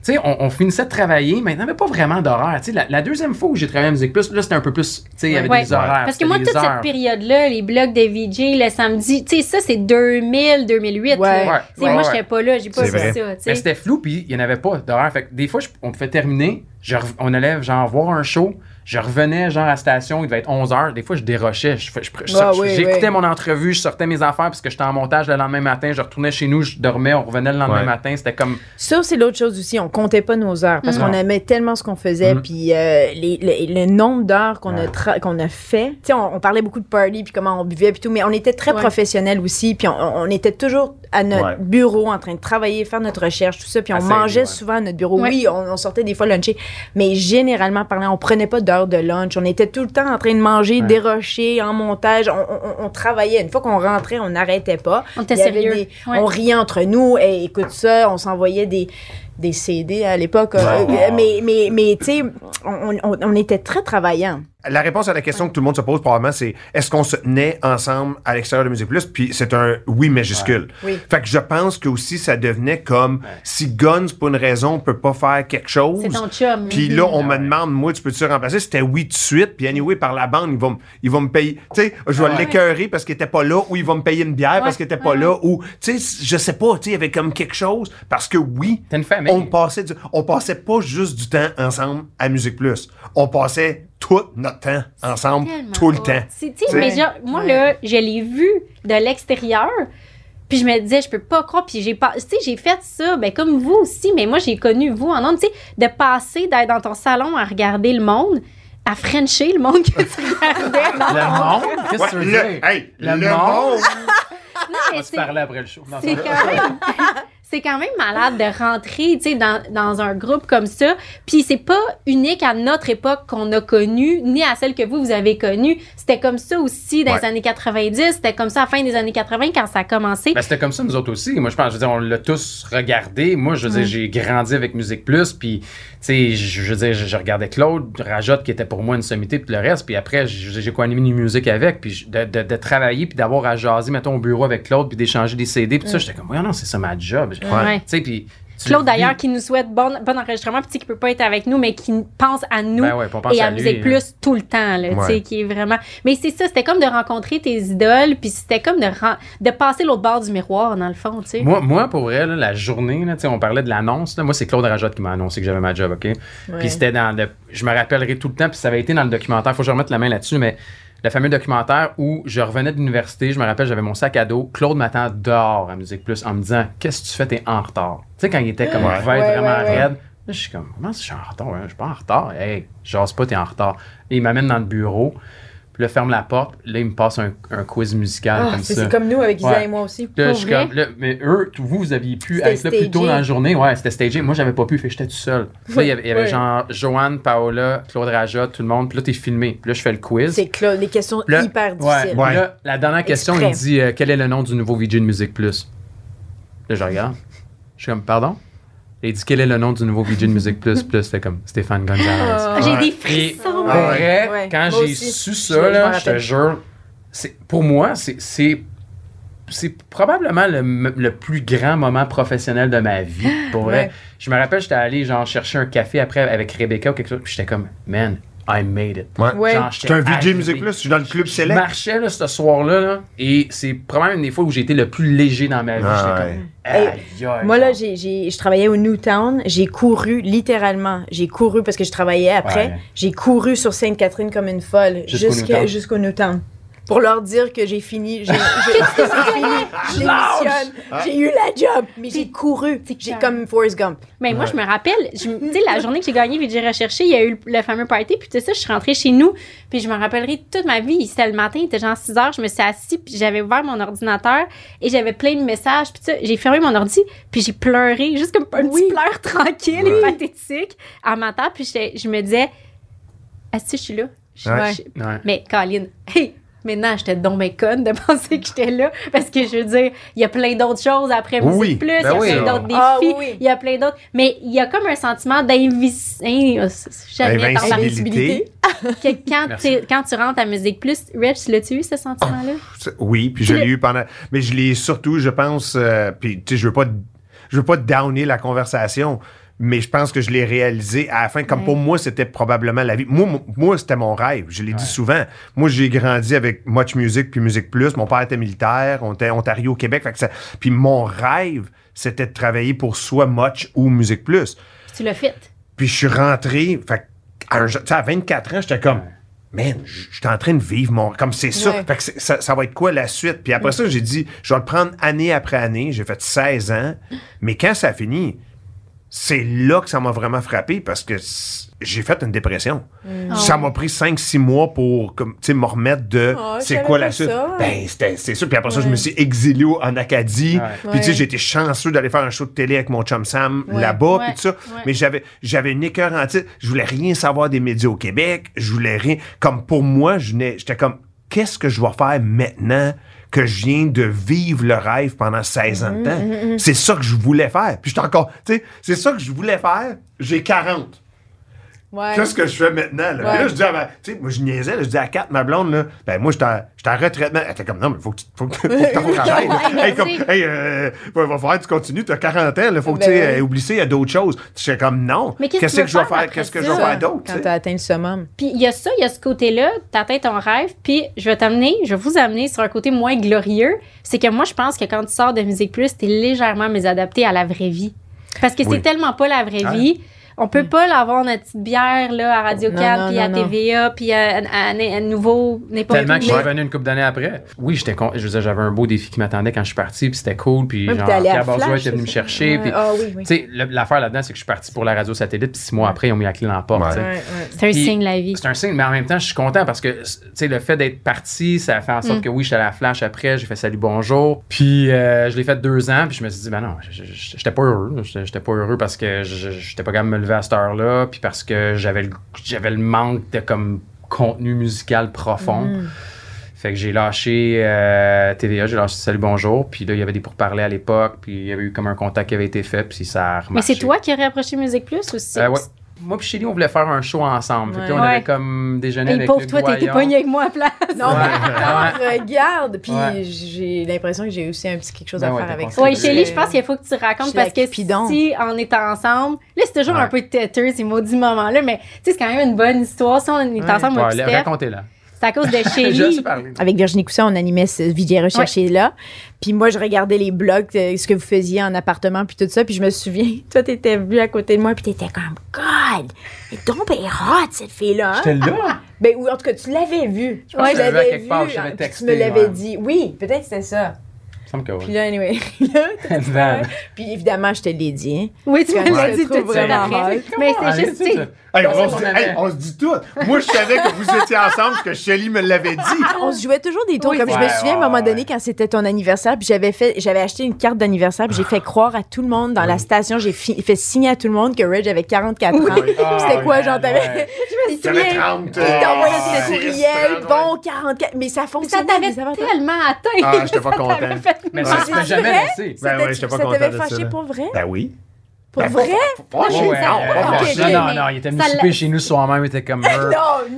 Tu sais, on, on finissait de travailler, mais il n'y avait pas vraiment d'horaire. Tu sais, la, la deuxième fois où j'ai travaillé à Musique Plus, là, c'était un peu plus. Tu sais, il y avait Ouais. des horaires. Parce que moi, toute heures. cette période-là, les blogs de VJ, le samedi, tu sais, ça, c'est 2000, 2008. Ouais. moi, ouais. j'étais pas là, j'ai pas C'est vu ça. Mais c'était flou, puis il n'y en avait pas d'horaire. Fait que des fois, je- on pouvait terminer, je on allait genre voir un show, je revenais genre à la station, il devait être 11h. Des fois, je dérochais. Je, je- je- Ah je- oui, J'écoutais oui. mon entrevue, je sortais mes affaires parce que j'étais en montage le lendemain matin, je retournais chez nous, je dormais, on revenait le lendemain Ouais. matin. C'était comme. Ça, c'est l'autre chose aussi. On comptait pas nos heures parce qu'on aimait tellement ce qu'on faisait. Mm. Puis euh, les- les- le nombre d'heures qu'on a, Ouais. qu'on a fait. Tu sais, on, on parlait beaucoup de party puis comment on buvait puis tout, mais on était très Ouais. professionnels aussi. Puis on, on était toujours à notre Ouais. bureau en train de travailler, faire notre recherche, tout ça. Puis on Assez, mangeait ouais. souvent à notre bureau. Ouais. Oui, on, on sortait des fois luncher, mais généralement parlant, on prenait pas d'heures de lunch. On était tout le temps en train de manger, Ouais. dérocher, en montage. On, on- on travaillait. Une fois qu'on rentrait, on n'arrêtait pas. On était sérieux. des- Ouais. On riait entre nous. et écoute ça, on s'envoyait des, des CD à l'époque. euh, Ouais. euh, mais, mais, mais tu sais, on, on- on était très travaillants. La réponse à la question que tout le monde se pose probablement, c'est est-ce qu'on se tenait ensemble à l'extérieur de Musique Plus? Puis c'est un oui majuscule. Oui. Fait que je pense que aussi ça devenait comme si Guns, pour une raison, peut pas faire quelque chose. C'est ton chum. Puis là, on me demande, moi, tu peux-tu remplacer? C'était oui tout de suite. Puis anyway, par la bande, ils vont, me- ils vont me payer. Tu sais, je vais Ah ouais. l'écœurer parce qu'il était pas là, ou ils vont me payer une bière parce qu'il était pas là, ou, tu sais, je sais pas, tu sais, il y avait comme quelque chose. Parce que oui, T'es une famille. On passait, du- on passait pas juste du temps ensemble à Musique Plus. On passait tout notre temps ensemble, tout le temps. C'est- mais genre, moi, Ouais. là, je l'ai vu de l'extérieur. Puis je me disais, je peux pas croire. Puis j'ai pas, tu sais, j'ai fait ça, ben comme vous aussi, mais moi j'ai connu vous en ondes, tu sais, de passer d'être dans ton salon à regarder le monde, à frencher le monde que tu regardais. Le monde? Qu'est-ce que tu Ouais, veux le, dire? hey, Le le, monde? monde. Non, On mais va se c'est- parler après le show. Non, c'est quand même c'est quand même malade de rentrer tu sais dans, dans un groupe comme ça puis c'est pas unique à notre époque qu'on a connu ni à celle que vous vous avez connue c'était comme ça aussi dans Ouais. les années 90 c'était comme ça à la fin des années 80 quand ça a commencé Ben, c'était comme ça, nous autres aussi. Moi, je pense, je veux dire, on l'a tous regardé. Moi, je veux dire, j'ai grandi avec Musique Plus, puis, tu sais, je je veux dire, je, je regardais Claude, Rajotte, qui était pour moi une sommité, puis le reste, puis après, j'ai co-animé une musique avec, puis de, de- de travailler, puis d'avoir à jaser, mettons, au bureau avec Claude, puis d'échanger des CD, puis ça, j'étais comme, ouais, non, c'est ça ma job. Tu sais, puis. Claude le d'ailleurs qui nous souhaite bon, bon enregistrement puis qui peut pas être avec nous mais qui pense à nous Ben ouais, pense et à, à Musique hein. Plus tout le temps là, tu sais Ouais. qui est vraiment mais c'est ça c'était comme de rencontrer tes idoles puis c'était comme de de passer l'autre bord du miroir dans le fond tu sais Moi, moi, pour vrai, là, la journée, là, tu sais, on parlait de l'annonce. là. Moi, c'est Claude Rajotte qui m'a annoncé que j'avais ma job, OK? Ouais. Puis c'était dans le. Je me rappellerai tout le temps, puis ça avait été dans le documentaire. Faut que je remette la main là-dessus, mais le fameux documentaire où je revenais de l'université, je me rappelle, j'avais mon sac à dos. Claude m'attend dehors à Musique Plus en me disant Qu'est-ce que tu fais, t'es en retard? Tu sais, quand il était comme Ouais. vert, Ouais, vraiment ouais, ouais. raide. Là, je suis comme, comment je suis en retard? hein? Je suis pas en retard. Hey, j'ose pas, t'es en retard. Et il m'amène dans le bureau. Puis là, ferme la porte. Là, il me passe un, un quiz musical Ah, comme ça. c'est comme nous avec Isa Ouais. et moi aussi. Là, Pour je suis vrai? comme, là, mais eux, vous, vous aviez pu être là plus tôt dans la journée. Ouais, c'était stagé. Moi, j'avais pas pu, fait que j'étais tout seul. Là, il y avait, il y avait Ouais. genre Joanne, Paola, Claude Raja, tout le monde. Puis là, t'es filmé. Puis là, je fais le quiz. C'est Claude, des questions là- hyper difficiles. Ouais. Là, la dernière question, il me dit euh, quel est le nom du nouveau VJ de Musique Plus? Là, je regarde. Je suis comme, pardon? Et il dit quel est le nom du nouveau VJ de Musique Plus? Là, c'était comme Stéphane Gonzalez. Ah, j'ai Ouais. des frissons pour Ouais. vrai, Ouais. quand j'ai su ça, là, je te jure, c'est, pour moi, c'est, c'est c'est probablement le, le plus grand moment professionnel de ma vie. Pour vrai. Ouais. Je me rappelle, j'étais allé genre chercher un café après avec Rebecca ou quelque chose. Puis j'étais comme, man, I made it. Ouais. Ouais. Genre, J'étais un VJ. Music Plus, je suis dans le club Je select. marchais là, ce soir-là, là, et c'est probablement une des fois où j'ai été le plus léger dans ma vie. Ah, J'étais ouais. comme, Hey, aïe, aïe, Moi, là, j'ai- je travaillais au Newtown. J'ai couru, littéralement. J'ai couru parce que je travaillais après. Ouais. J'ai couru sur Sainte-Catherine comme une folle Jusqu'au Newtown. jusqu'au Newtown. Pour leur dire que j'ai fini. J'ai, j'ai, j'ai fini. Je démissionne. J'ai eu la job. Mais j'ai couru. J'ai comme Forrest Gump. Mais moi, je me rappelle, je- tu sais, la journée que j'ai gagné puis que j'ai recherché, il y a eu le, le fameux party, puis tout ça, je suis rentrée chez nous, puis je me rappellerai toute ma vie. C'était le matin, il était genre 6 heures, je me suis assise, puis j'avais ouvert mon ordinateur, et j'avais plein de messages, puis ça, j'ai fermé mon ordi, puis j'ai pleuré, juste comme un Oui. petit pleur tranquille et pathétique, à ma table, puis je me disais, est-ce que je suis là? Je- Ouais. je- Ouais. mais Colin, hey, maintenant, j'étais donc bien conne de penser que j'étais là. Parce que je veux dire, il y a plein d'autres choses après Musique Oui, Plus, ben il y a oui. plein d'autres défis, Ah, oui, oui. il y a plein d'autres. Mais il y a comme un sentiment hein, parles. Invincibilité. Que quand, quand tu rentres à Musique Plus, Rich, l'as-tu eu ce sentiment-là? Oui, puis je l'ai eu pendant. Mais je l'ai surtout, je pense. euh, puis, tu sais, je veux pas. Je veux pas downer la conversation, mais je pense que je l'ai réalisé à la fin. Comme Ouais. pour moi, c'était probablement la vie. Moi, moi c'était mon rêve. Je l'ai dit souvent. Moi, j'ai grandi avec Much Music puis Music Plus. Mon père était militaire. On était Ontario, Québec. Fait que ça- Puis mon rêve, c'était de travailler pour soit Much ou Music Plus. Tu l'as fait. Puis je suis rentré, fait à, un- tu sais, à 24 ans, j'étais comme, man, je suis en train de vivre mon. Comme c'est ça. Ouais. Fait que c'est- ça, ça va être quoi la suite? Puis après ça, j'ai dit, je vais le prendre année après année. J'ai fait 16 ans. Mais quand ça a fini, c'est là que ça m'a vraiment frappé parce que j'ai fait une dépression. Ça m'a pris 5-6 mois pour comme, tu sais, me remettre de Oh, je c'est quoi la suite. ça. Ben, c'était- c'est ça. Puis après ça, je me suis exilé au- en Acadie. Ouais. Puis tu sais, Ouais. j'ai été chanceux d'aller faire un show de télé avec mon chum Sam Ouais. là-bas. Ouais. Puis tout ça. Ouais. Mais j'avais, j'avais une écœur en titre. Je voulais rien savoir des médias au Québec. Je voulais rien. Comme pour moi, je n'ai- j'étais comme, qu'est-ce que je vais faire maintenant? Que je viens de vivre le rêve pendant 16 ans de temps? C'est ça que je voulais faire. Puis j'étais encore, tu sais, c'est ça que je voulais faire. J'ai 40. Ouais. Qu'est-ce que je fais maintenant? Là, Ouais. Puis là je dis, à ma- tu sais, moi, je niaisais, là, je dis à Kat, ma blonde, là, ben, moi, j'étais en, en retraitement. Elle était comme, non, mais faut que tu faut que, faut que t'en travailles. Hey, comme, hey, euh, va, va falloir que tu continues, t'as 40 ans, là, faut que, Ben tu oui. euh, oublie ça, il y a d'autres choses. J'étais comme, non. Mais qu'est-ce Qu'est-ce que je vais faire Qu'est-ce que je vais faire d'autre? tu Quand t'as atteint le summum. Puis il y a ça, il y a ce côté-là, t'atteins ton rêve, puis je vais t'amener, je vais vous amener sur un côté moins glorieux. C'est que moi, je pense que quand tu sors de Musique Plus, t'es légèrement mésadapté à la vraie vie. Parce que Oui. c'est tellement pas la vraie Ah. vie. On peut pas l'avoir notre petite bière là, à Radio Non, 4, non, puis à. TVA, puis à, à- à- à nouveau, n'importe Tellement où. que je suis revenu une couple d'années après. Oui, j'étais con... je veux dire, j'avais un beau défi qui m'attendait quand je suis parti, puis c'était cool, puis genre Pierre Bourgeois était venu me chercher, puis Ah oui, oui. tu sais, le- l'affaire là-dedans, c'est que je suis parti pour la radio satellite, puis six mois après, ils ont mis la clé dans la porte. Ouais. tu sais. Ouais, ouais. C'est un signe, la vie. C'est un signe, mais en même temps, je suis content parce que, tu sais, le fait d'être parti, ça a fait en sorte Mm. que oui, j'étais à la flash après, j'ai fait salut, bonjour. Puis euh, je l'ai fait deux ans, puis je me suis dit, ben non, j'étais pas heureux. J'étais pas heureux parce que je- j'étais pas capable de me à cette heure-là, puis parce que j'avais le, j'avais le manque de comme contenu musical profond. Mm. Fait que j'ai lâché euh, TVA, j'ai lâché Salut Bonjour, puis là, il y avait des pourparlers à l'époque, puis il y avait eu comme un contact qui avait été fait, puis ça a remarché. Mais c'est toi qui aurais approché Musique Plus ou c'est. Euh, ouais. Moi puis Chélie, on voulait faire un show ensemble. Fait que là, on Ouais. avait comme déjeuné Hey, avec pauvre toi, Doyon. pogné avec moi à place. Non, Ouais. mais attends, regarde. Puis Ouais. j'ai l'impression que j'ai aussi un petit quelque chose Ben à ouais, faire avec ça. Oui, Shelly, je- pense qu'il faut que tu racontes parce que Cupidon. si on est ensemble, là, c'est toujours Ouais. un peu têteux ces maudits moments-là, mais tu sais, c'est quand même une bonne histoire. Si on est Ouais. ensemble, moi racontez-la. C'est à cause de parlé. Avec Virginie Cousin, on animait ce Vivier recherché là. Puis moi, je regardais les blogs, euh, ce que vous faisiez en appartement, puis tout ça. Puis je me souviens, toi, t'étais venu à côté de moi, puis t'étais comme, God, elle donc bien hot, cette fille-là. hein? J'étais là. Ben, ou en tout cas, tu l'avais vu. Je pense que je l'avais quelque part, vu, je l'avais hein, puis texté, Tu me l'avais ouais. dit. Oui, peut-être que c'était ça. Il me semble que Puis oui. là, anyway. là, Van. puis évidemment, je te l'ai dit. hein. Oui, tu me l'as dit tout de suite vraiment. Mais Ah, c'est juste, tu sais, Hey, on, Ça, se dit, avait- hey, on se dit tout. Moi, je savais que vous étiez ensemble parce que Shelly me l'avait dit. On se jouait toujours des tours. Oui, comme je me souviens, à un moment donné, ouais. quand c'était ton anniversaire, puis j'avais fait, j'avais acheté une carte d'anniversaire, puis j'ai fait croire à tout le monde dans la station, j'ai fi- fait signer à tout le monde que Reg avait 44 ans. Ah, C'était quoi, genre, t'avais. ouais. Il J'avais 30. Il t'envoyait Ah, des ouais. courriels, 30, bon, 44. Mais ça ça fonctionnait. t'avait mais ça va pas. tellement atteint. Ah, j'étais pas content. Mais ça se fait jamais laisser. Ben Ça ouais, j'étais pas ça content t'avait de fâché ça, pour vrai? Ben oui. Pour Ben, vrai? pas- pas- Non, pas- mais ça- non, pas non, non, mais non, il était venu souper chez nous le soir même, il était comme Meur, Non,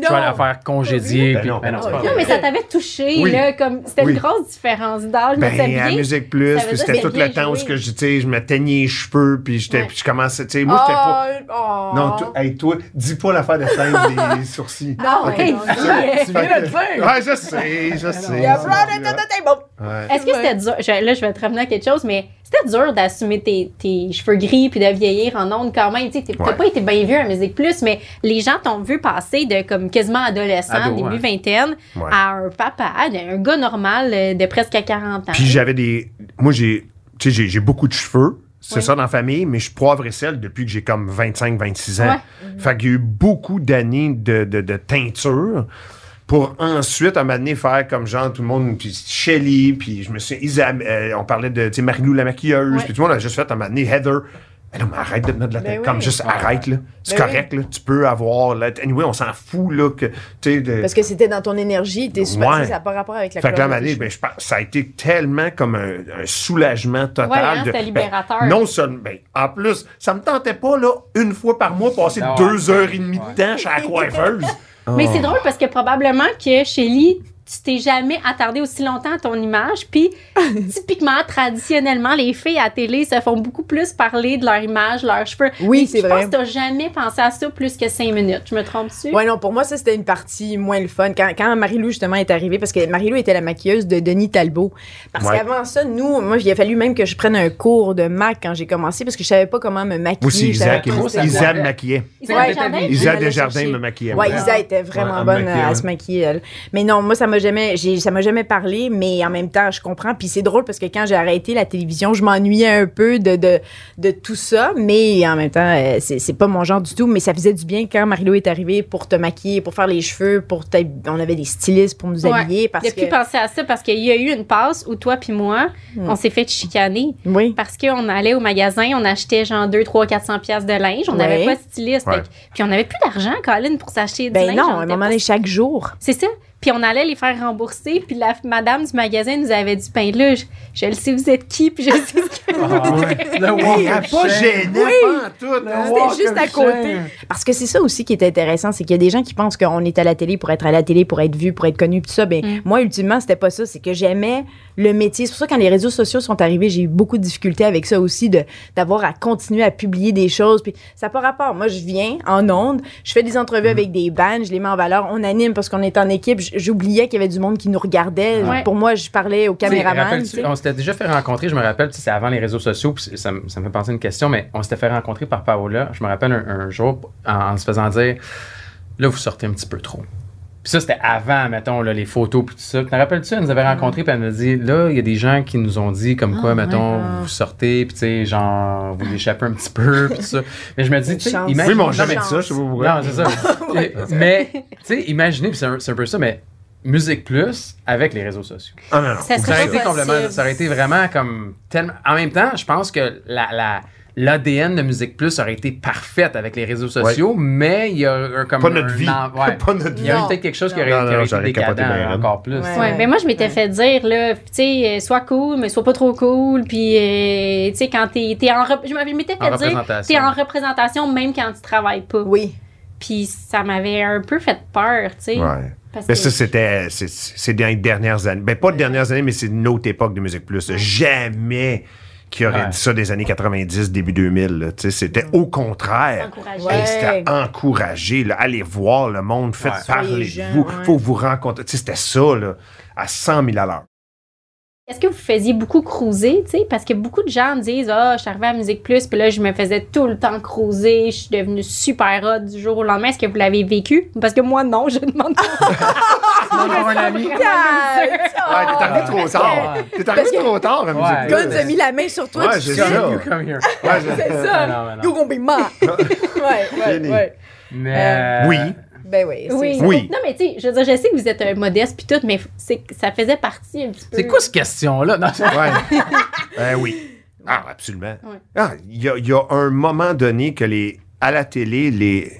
Je vais non. la faire congédier. Ben puis- non, ben non, non, Non, mais ça t'avait touché, Oui. là, comme c'était Oui. une grosse différence d'âge, mais Ben, à bien. Musique Plus, puis c'était tout le temps où que je, je me teignais les cheveux, puis j'étais, Ouais. puis je commençais, tu sais, moi, j'étais pas... Oh, oh. Non, toi, hey, toi, dis pas l'affaire de teindre les sourcils. Non, non, tu non. viens- de le dire. Ouais, je sais, je sais. Il y a plein de de- de- de- bon. Ouais. Est-ce que c'était dur? là, je vais te revenir à quelque chose, mais c'était dur d'assumer tes, tes cheveux gris puis de vieillir en ondes quand même. Tu t'as Ouais. pas été bien vu à Musique Plus, mais les gens t'ont vu passer de comme quasiment adolescent, Ado, début ouais. vingtaine, Ouais. à un papa, un gars normal euh, de presque à 40 ans. Puis j'avais des. Moi, j'ai. Tu sais, j'ai- j'ai beaucoup de cheveux. C'est ça dans la famille, mais je suis poivre et sel depuis que j'ai comme 25-26 ans. Fait qu'il y a eu beaucoup d'années de, de, de teinture pour ensuite, à un moment donné, faire comme genre tout le monde, puis Shelly, puis je me suis. Isab- euh, on parlait de, tu sais, Marie-Lou la maquilleuse, Ouais. puis tout le monde a juste fait, à un moment donné, Heather. Mais non, mais arrête de te mettre de la Ben tête. oui. Comme juste arrête, là. C'est Ben correct, là. Tu peux avoir. Là, anyway, on s'en fout, là, que. Tu sais, de- Parce que c'était dans ton énergie, t'es super. Ouais. Ça n'a pas rapport avec la fait que là, tes ben, je pense, ça a été tellement comme un, un soulagement total. Ouais, hein, de- ben, libérateur. non seulement, ben, en plus, ça me tentait pas, là, une fois par mois, passer ouais. deux heures et demie Ouais. de temps chez la coiffeuse. Mais Oh. c'est drôle parce que probablement que Shelly, tu t'es jamais attardé aussi longtemps à ton image. Puis, typiquement, traditionnellement, les filles à la télé se font beaucoup plus parler de leur image, leurs cheveux. Oui, c'est Je vrai. pense que t'as jamais pensé à ça plus que cinq minutes. Je me trompe-tu? Ouais, non, pour moi, ça, c'était une partie moins le fun. Quand, quand Marie-Lou, justement, est arrivée, parce que Marie-Lou était la maquilleuse de Denis Talbot. Parce Ouais. qu'avant ça, nous, moi, il a fallu même que je prenne un cours de Mac quand j'ai commencé, parce que je savais pas comment me maquiller. Aussi, je Isaac, pas moi, c'était ça Isaac quoi. me- maquillait. Ouais, Desjardins? me maquillait. Moi. Isa était vraiment bonne à se maquiller, elle. Mais non, moi, ça m'a jamais, j'ai, ça m'a jamais parlé, mais en même temps, je comprends. Puis c'est drôle parce que quand j'ai arrêté la télévision, je m'ennuyais un peu de, de, de tout ça, mais en même temps, euh, c'est, c'est pas mon genre du tout. Mais ça faisait du bien quand Marie-Lou est arrivée pour te maquiller, pour faire les cheveux, pour on avait des stylistes pour nous Ouais. habiller. Parce Depuis que, penser à ça, parce qu'il y a eu une passe où toi puis moi, Hmm. on s'est fait chicaner. oui. Parce qu'on allait au magasin, on achetait genre 2, 3, 400 pièces de linge. On n'avait Ouais. pas de styliste. Ouais. Fait que- Puis on n'avait plus d'argent, Colin, pour s'acheter du Ben linge. non, On à un moment pas donné, chaque jour. C'est ça. Puis on allait les faire rembourser. Puis la madame du magasin nous avait dit Ben là, je, je le sais, vous êtes qui. Puis je sais ce que vous Ah, ouais. Le walk pas gêné. Le hein. walk C'était juste à côté. Parce que c'est ça aussi qui est intéressant, c'est qu'il y a des gens qui pensent qu'on est à la télé pour être à la télé, pour être vu, pour être connu, tout ça. Ben, Mm. moi, ultimement, c'était pas ça. C'est que j'aimais le métier. C'est pour ça que quand les réseaux sociaux sont arrivés, j'ai eu beaucoup de difficultés avec ça aussi, de, d'avoir à continuer à publier des choses. Puis ça n'a pas rapport. Moi, je viens en ondes, je fais des entrevues avec des bands, je les mets en valeur, on anime parce qu'on est en équipe. J'oubliais qu'il y avait du monde qui nous regardait. Ouais. Pour moi, je parlais au caméraman. On s'était déjà fait rencontrer, je me rappelle, c'est avant les réseaux sociaux, puis ça, me- ça me fait penser à une question, mais on s'était fait rencontrer par Paola. Je me rappelle un, un jour, en, en se faisant dire Là, vous sortez un petit peu trop. Puis ça, c'était avant, mettons, là, les photos, puis tout ça. Te rappelles-tu, elle nous avait rencontrés, puis elle nous a dit Là, il y a des gens qui nous ont dit, comme quoi, Ah, mettons, ouais. vous sortez, puis tu sais, genre, vous l'échappez un petit peu, puis tout ça. Mais je me dis, tu sais, chance. imagine. Oui, mais on non, jamais mais- dit ça, je sais pas pourquoi. non, c'est ça. Mais, tu sais, imaginez, puis c'est un, c'est un peu ça, mais Musique Plus avec les réseaux sociaux. Ah, non, non. Ça Ça aurait été complètement. Ça aurait été vraiment comme. Tellement, en même temps, je pense que la. la L'ADN de Musique Plus aurait été parfaite avec les réseaux sociaux, mais il y a un, comme Pas notre un vie. en- ouais. Pas notre Il y a peut-être quelque chose qui aurait, Non, qui non, aurait été décadent encore plus. Ouais. Ouais, ben moi, je m'étais Ouais. fait dire, là, tu sais, euh, sois cool, mais sois pas trop cool. Puis, euh, tu sais, quand t'es es en. rep- Je m'étais En fait dire, représentation. t'es en représentation même quand tu travailles pas. Oui. Puis, ça m'avait un peu fait peur, tu sais. Mais que- ça, c'était. C'est c'est dans les dernières années. Ben, pas de dernières années, mais c'est une autre époque de Musique Plus. Jamais qui aurait Ouais. dit ça des années 90, début 2000. là. Tu sais, C'était au contraire. Ouais. C'était encouragé. Là. Allez voir le monde, faites Ouais. parler de gens, vous. ouais. faut vous rencontrer. Tu sais, C'était ça, là, à 100 000 à l'heure. Est-ce que vous faisiez beaucoup cruiser, tu sais? Parce que beaucoup de gens disent, ah, je suis arrivée à Musique Plus, puis là, je me faisais tout le temps cruiser, je suis devenue super hot du jour au lendemain. Est-ce que vous l'avez vécu? Parce que moi, non, je demande pas. Non, non, un ami. Ouais, t'es arrivé trop tard. T'es arrivé trop tard à Musique. Plus. Guns a mis la main sur toi. Ouais, tu ça. You come here. Ouais, C'est ça. You gonna be mad. ouais, ouais, ouais. Mais. Euh, Oui. Ben oui. Oui. Non, mais tu sais, je veux dire, je sais que vous êtes un modeste puis tout, mais c'est ça faisait partie un petit peu. C'est quoi cette question-là? Non, Ouais. Ben oui. Ah, absolument. Ouais. Ah, Il y, a, y a un moment donné que les, à la télé, les,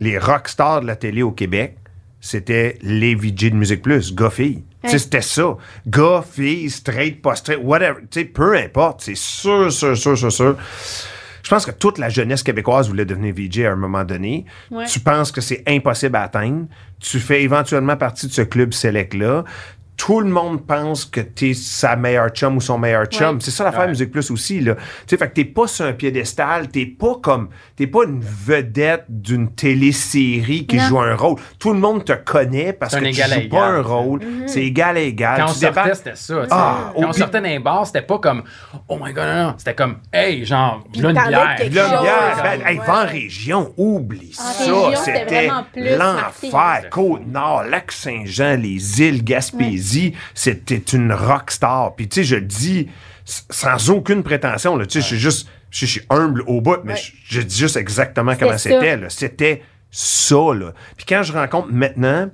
les rockstars de la télé au Québec, c'était les VJ de Musique Plus, gars-filles. Tu sais, Ouais. C'était ça. Gars, filles, straight, pas straight, whatever. Tu sais, peu importe. C'est sûr, sûr, sûr, sûr, sûr. Je pense que toute la jeunesse québécoise voulait devenir VJ à un moment donné. Ouais. Tu penses que c'est impossible à atteindre. Tu fais éventuellement partie de ce club select-là. Tout le monde pense que t'es sa meilleure chum ou son meilleur chum. Ouais. C'est ça l'affaire Ouais. Musique Plus aussi, là. Tu sais, fait que t'es pas sur un piédestal, t'es pas comme, t'es pas une vedette d'une télésérie qui Non. joue un rôle. Tout le monde te connaît parce que tu égal joues pas un rôle. C'est égal à égal. Quand on Tu sortait, débarques- c'était ça. Ah, Quand on au- sortait dans les bars, c'était pas comme Oh my god, non, non. C'était comme Hey, genre, là, une bière. quelque Là, chose. bière, Ouais. ben, hey, va en région, oublie En ça. c'était l'enfer. Côte-Nord, Lac-Saint-Jean, les îles Gaspésie, c'était une rockstar. Puis, tu sais, je le dis sans aucune prétention, là. Tu sais, je suis juste, je suis- humble au bout, mais Ouais. je, je dis juste exactement comment c'était, là. C'était ça, là. Puis quand je rencontre maintenant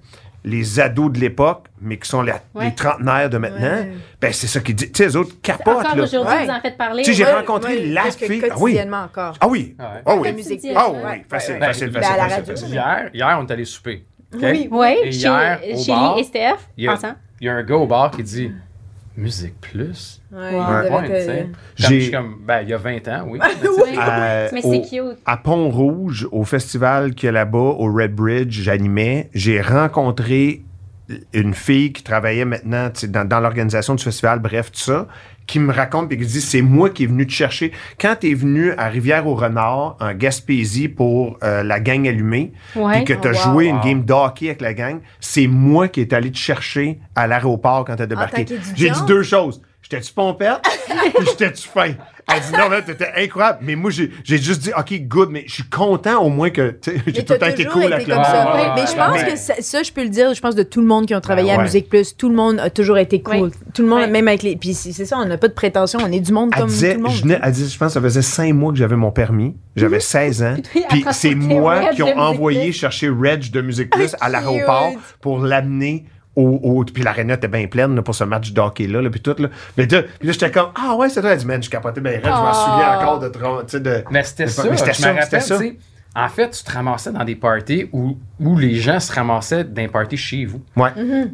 les ados de l'époque, mais qui sont la- Ouais. les trentenaires de maintenant, Ouais. ben c'est ça qu'ils disent. Tu sais, les autres capotent, Encore là. aujourd'hui, Ouais. vous en faites parler. Tu sais, j'ai ouais. rencontré Ouais, la fille. Ah oui. encore. Ah oui. Ah oui. La musique. Ah oui, facile, Ben, facile, ben, facile, à la facile, radio. facile. Hier, hier, on est allé souper. OK? Oui. Oui, Et chez, hier, au chez bar, Lee et Steph, ensemble. Il y a un gars au bar qui dit Musique Plus? Ouais, Ouais. J'ai- je suis comme, ben, il y a 20 ans, oui. Oui. Euh, Mais au- c'est cute. à Pont-Rouge, au festival qu'il y a là-bas, au Red Bridge, j'animais, j'ai rencontré une fille qui travaillait maintenant dans l'organisation du festival, bref, tout ça, qui me raconte et qui dit c'est moi qui est venu te chercher. Quand tu es venu à Rivière-au-Renard, en Gaspésie, pour euh, la gang allumée, puis que tu as Oh, wow. joué une game de hockey avec la gang, c'est moi qui est allé te chercher à l'aéroport quand tu as débarqué. J'ai dit deux choses. J'étais-tu pompette? puis j'étais-tu fin? Elle dit non, mais t'étais incroyable. Mais moi, j'ai j'ai juste dit, OK, good, mais je suis content au moins que, j'ai tout le temps été cool été avec comme le ça. Ouais, ouais, mais je pense que ça, ça, je peux le dire, je pense de tout le monde qui ont travaillé à. Musique Plus, tout le monde a toujours été cool. Tout le monde, Ouais. même avec les. Puis c'est ça, on n'a pas de prétention, on est du monde Elle comme disait, tout le monde. je, venais- elle disait, je pense que ça faisait cinq mois que j'avais mon permis. J'avais 16 ans. Puis c'est moi qui ont envoyé Plus. chercher Reg de Musique Plus à Cute. l'aéroport pour l'amener au, au- Puis l'aréna était bien pleine là, pour ce match de hockey-là, là, puis tout. Là. Mais là, puis là, j'étais comme, ah ouais, c'est toi. Elle dit, man, je capotais bien raide. Je m'en Oh. souviens encore de... de Mais c'était ça, c'était ça, En fait, tu te ramassais dans des parties où, où les gens se ramassaient des parties chez vous. Ouais.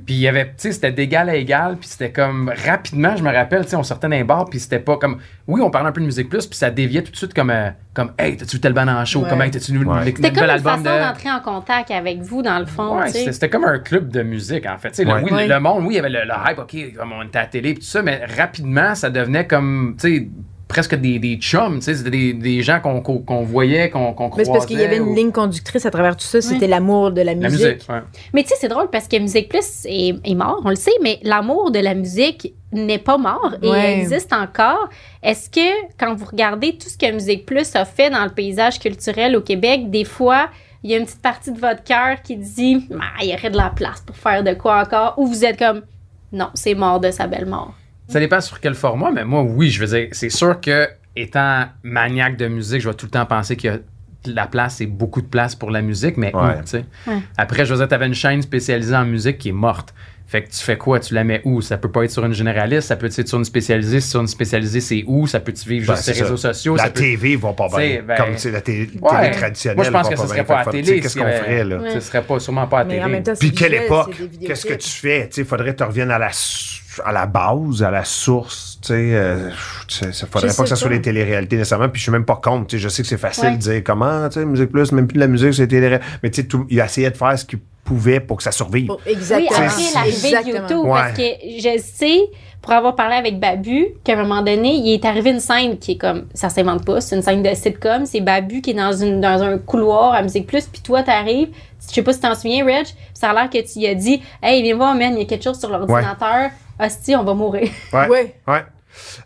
Puis il y avait, tu sais, c'était d'égal à égal, puis c'était comme rapidement, je me rappelle, tu sais, on sortait d'un bar, puis c'était pas comme, oui, on parlait un peu de musique plus, puis ça déviait tout de suite comme, euh, comme, hey, t'as-tu vu tel band en show, Ouais. comme, hey, t'as-tu vu Ouais. C'était comme une façon de. d'entrer en contact avec vous, dans le fond. Ouais, c'était c'était comme un club de musique, en fait. Tu sais, le- oui, Ouais. le monde, oui, il y avait le, le hype, OK, comme on était à la télé, puis tout ça, mais rapidement, ça devenait comme, tu sais, presque des, des chums, tu sais, c'était des, des gens qu'on qu'on- qu'on voyait, qu'on qu'on Mais croisait. c'est parce qu'il y avait une ou- ligne conductrice à travers tout ça, c'était l'amour de la musique. La musique, ouais. Mais tu sais, c'est drôle parce que Musique Plus est, est mort, on le sait, mais l'amour de la musique n'est pas mort et Ouais. existe encore. Est-ce que quand vous regardez tout ce que Musique Plus a fait dans le paysage culturel au Québec, des fois, il y a une petite partie de votre cœur qui dit Ah, il y aurait de la place pour faire de quoi encore ou vous êtes comme non, c'est mort de sa belle mort. Ça dépend sur quel format, mais moi, oui, je veux dire, c'est sûr que, étant maniaque de musique, je vais tout le temps penser qu'il y a de la place et beaucoup de place pour la musique, mais où, tu sais? Ouais. Après, je veux dire, t'avais une chaîne spécialisée en musique qui est morte. Fait que tu fais quoi? Tu la mets où? Ça peut pas être sur une généraliste, ça peut être sur une spécialisée. Si sur une spécialisée, c'est où? Ça peut-tu vivre Ben, juste sur les réseaux sociaux? La ça peut- TV va pas bien. Ben, Comme c'est la té- télé Ouais. traditionnelle. Moi, je pense que ça bien. serait pas à que, télé. Qu'est-ce qu'on ferait, là? Ce serait pas, sûrement pas à Mais en télé. même temps, c'est Puis quelle époque? Qu'est-ce que tu fais? Il faudrait que tu reviennes à la, à la base, à la source. Tu sais, euh, ça faudrait Je pas que ça soit les téléréalités nécessairement. Puis je suis même pas contre. Tu sais, je sais que c'est facile Ouais. de dire comment, tu sais, Musique Plus, même plus de la musique, c'est télé Mais tu sais, il a essayé de faire ce qu'il pouvait pour que ça survive. Pour- Oui, Exactement. après l'arrivée de Exactement. YouTube, parce que je sais, pour avoir parlé avec Babu, qu'à un moment donné, il est arrivé une scène qui est comme, ça s'invente pas, c'est une scène de sitcom, c'est Babu qui est dans, une, dans un couloir à Musique Plus, puis toi, t'arrives, je sais pas si t'en souviens, Reg, puis ça a l'air que tu lui as dit, hey, viens voir, man, il y a quelque chose sur l'ordinateur, hostie, on va mourir. Ouais. Ouais. Ouais.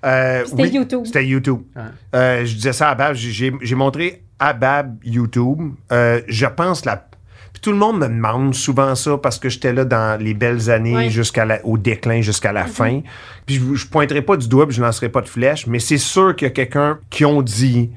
Euh, C'était oui, YouTube. C'était YouTube. Ouais. Euh, je disais ça à Bab. J'ai- montré à Bab YouTube. Euh, je pense la. Puis tout le monde me demande souvent ça parce que j'étais là dans les belles années Ouais. jusqu'à la- au déclin jusqu'à la fin. Puis je, je pointerai pas du doigt, puis je lancerai pas de flèche, mais c'est sûr qu'il y a quelqu'un qui ont dit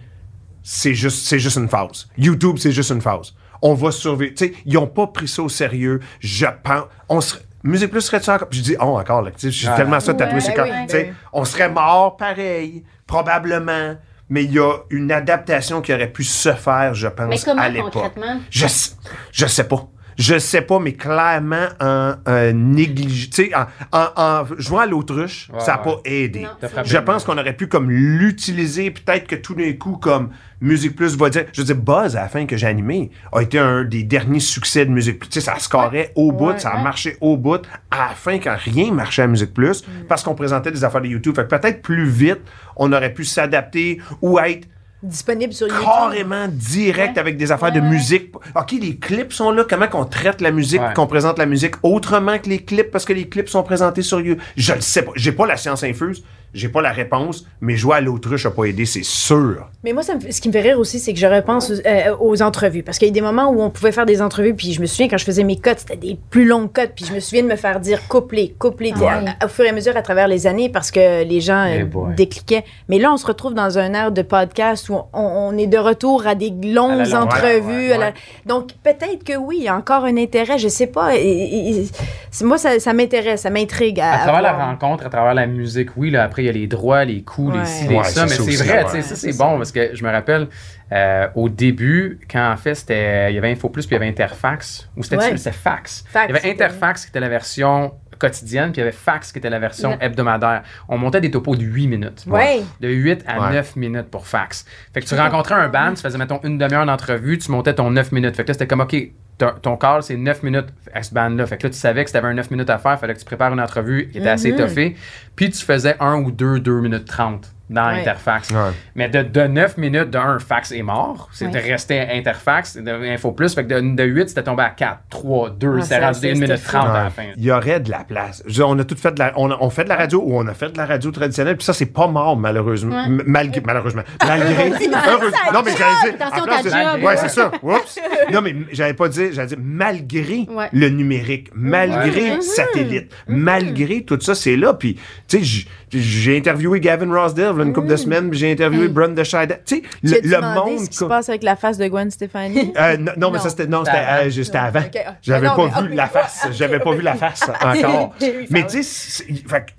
c'est juste c'est juste une phase. YouTube c'est juste une phase. On va survivre. Tu sais, ils ont pas pris ça au sérieux. Je pense on serait Musique Plus serait ça encore? Puis je dis, oh, encore, là. J'ai Ouais. tellement ça tatoué Ouais, sur le ben oui, ben on serait mort pareil, probablement, mais il y a une adaptation qui aurait pu se faire, je pense, Mais comment à l'époque. concrètement? Je, sais- je sais pas. Je sais pas, mais clairement, en, en néglige... Tu sais, en, en, en jouant à l'autruche, Ouais, ça n'a ouais. pas aidé. Je pense qu'on aurait pu comme l'utiliser, peut-être que tout d'un coup, comme Musique Plus va dire... Je veux dire, Buzz, à la fin que j'ai animé, a été un des derniers succès de Musique Plus. Tu sais, ça scorait au bout, Ouais, ça a ouais. marché au bout, à la fin, quand rien marchait à Musique Plus, Mm. parce qu'on présentait des affaires de YouTube. Fait que peut-être plus vite, on aurait pu s'adapter ou être Disponible sur YouTube. carrément direct Ouais. avec des affaires Ouais, de ouais. musique. OK, les clips sont là. Comment qu'on traite la musique, Ouais. qu'on présente la musique autrement que les clips? Parce que les clips sont présentés sur YouTube. Je le sais pas. J'ai pas la science infuse. J'ai pas la réponse, mais jouer à l'autruche a pas aidé, c'est sûr. Mais moi, ça me fait- ce qui me fait rire aussi, c'est que je repense aux, euh, aux entrevues. Parce qu'il y a des moments où on pouvait faire des entrevues, puis je me souviens quand je faisais mes cotes, c'était des plus longues cotes, puis je me souviens de me faire dire coupler, coupler, Ouais. à- au fur et à mesure à travers les années, parce que les gens euh, décliquaient. Mais là, on se retrouve dans un air de podcast où on, on est de retour à des longues À la longue, entrevues. ouais, ouais, à la- ouais. Donc, peut-être que oui, il y a encore un intérêt, je sais pas. Et- et- et- c'est- moi, ça, ça m'intéresse, ça m'intrigue. À, À travers la rencontre, à travers la musique, oui, là, après, il y a les droits, les coûts, Ouais. les ci, les Ouais, ça, c'est mais c'est vrai, ouais. tu sais, ça, c'est bon, ça. parce que je me rappelle, euh, au début, quand en fait, c'était, il y avait Info Plus, puis il y avait Interfax, ou c'était Ouais. c'était Fax. Fax, il y avait Interfax qui était la version quotidienne, puis il y avait Fax qui était la version Ouais. hebdomadaire. On montait des topos de 8 minutes. Ouais. De 8 à Ouais. 9 minutes pour fax. Fait que tu rencontrais un band, tu faisais, mettons, une demi-heure d'entrevue, tu montais ton 9 minutes. Fait que là, c'était comme, OK, ton, call, c'est 9 minutes à ce band-là. Fait que là, tu savais que si tu avais un 9 minutes à faire, fallait que tu prépares une entrevue qui était assez Mhm. étoffée. Puis tu faisais un ou deux, 2 minutes 30 dans Ouais. Interfax. Ouais. Mais de, de 9 minutes, de 1, fax est mort. C'était Ouais. resté Interfax, de Info Plus. Fait que de, de 8, c'était tombé à 4, 3, 2. Ah, c'était ça, rendu c'est- 1 minute c'était 30 à la fin. Il y aurait de la place. Dire, on a tout fait de la, on, a- on fait de la radio ou on a fait de la radio traditionnelle, puis ça, c'est pas mort, malheureusement. Malgré, malheureusement. Malgré. heureusement. Non, mais j'allais dire. Attention, en place job. Ouais, c'est ça. Oups. Non, mais j'allais pas dire, j'allais dire malgré Ouais. le numérique, malgré Ouais. satellite, malgré tout ça, c'est là. Puis, tu sais, j'ai interviewé Gavin Rossdale là, une couple de semaines, puis j'ai interviewé Hey. Brenda Schneider. Tu sais, le, le monde. ce qui se passe avec la face de Gwen Stefani? Euh, non, non, mais ça, c'était, non, c'était, avant. juste avant. Ok. J'avais non, pas vu la face. J'avais pas vu la face encore. Mais tu sais,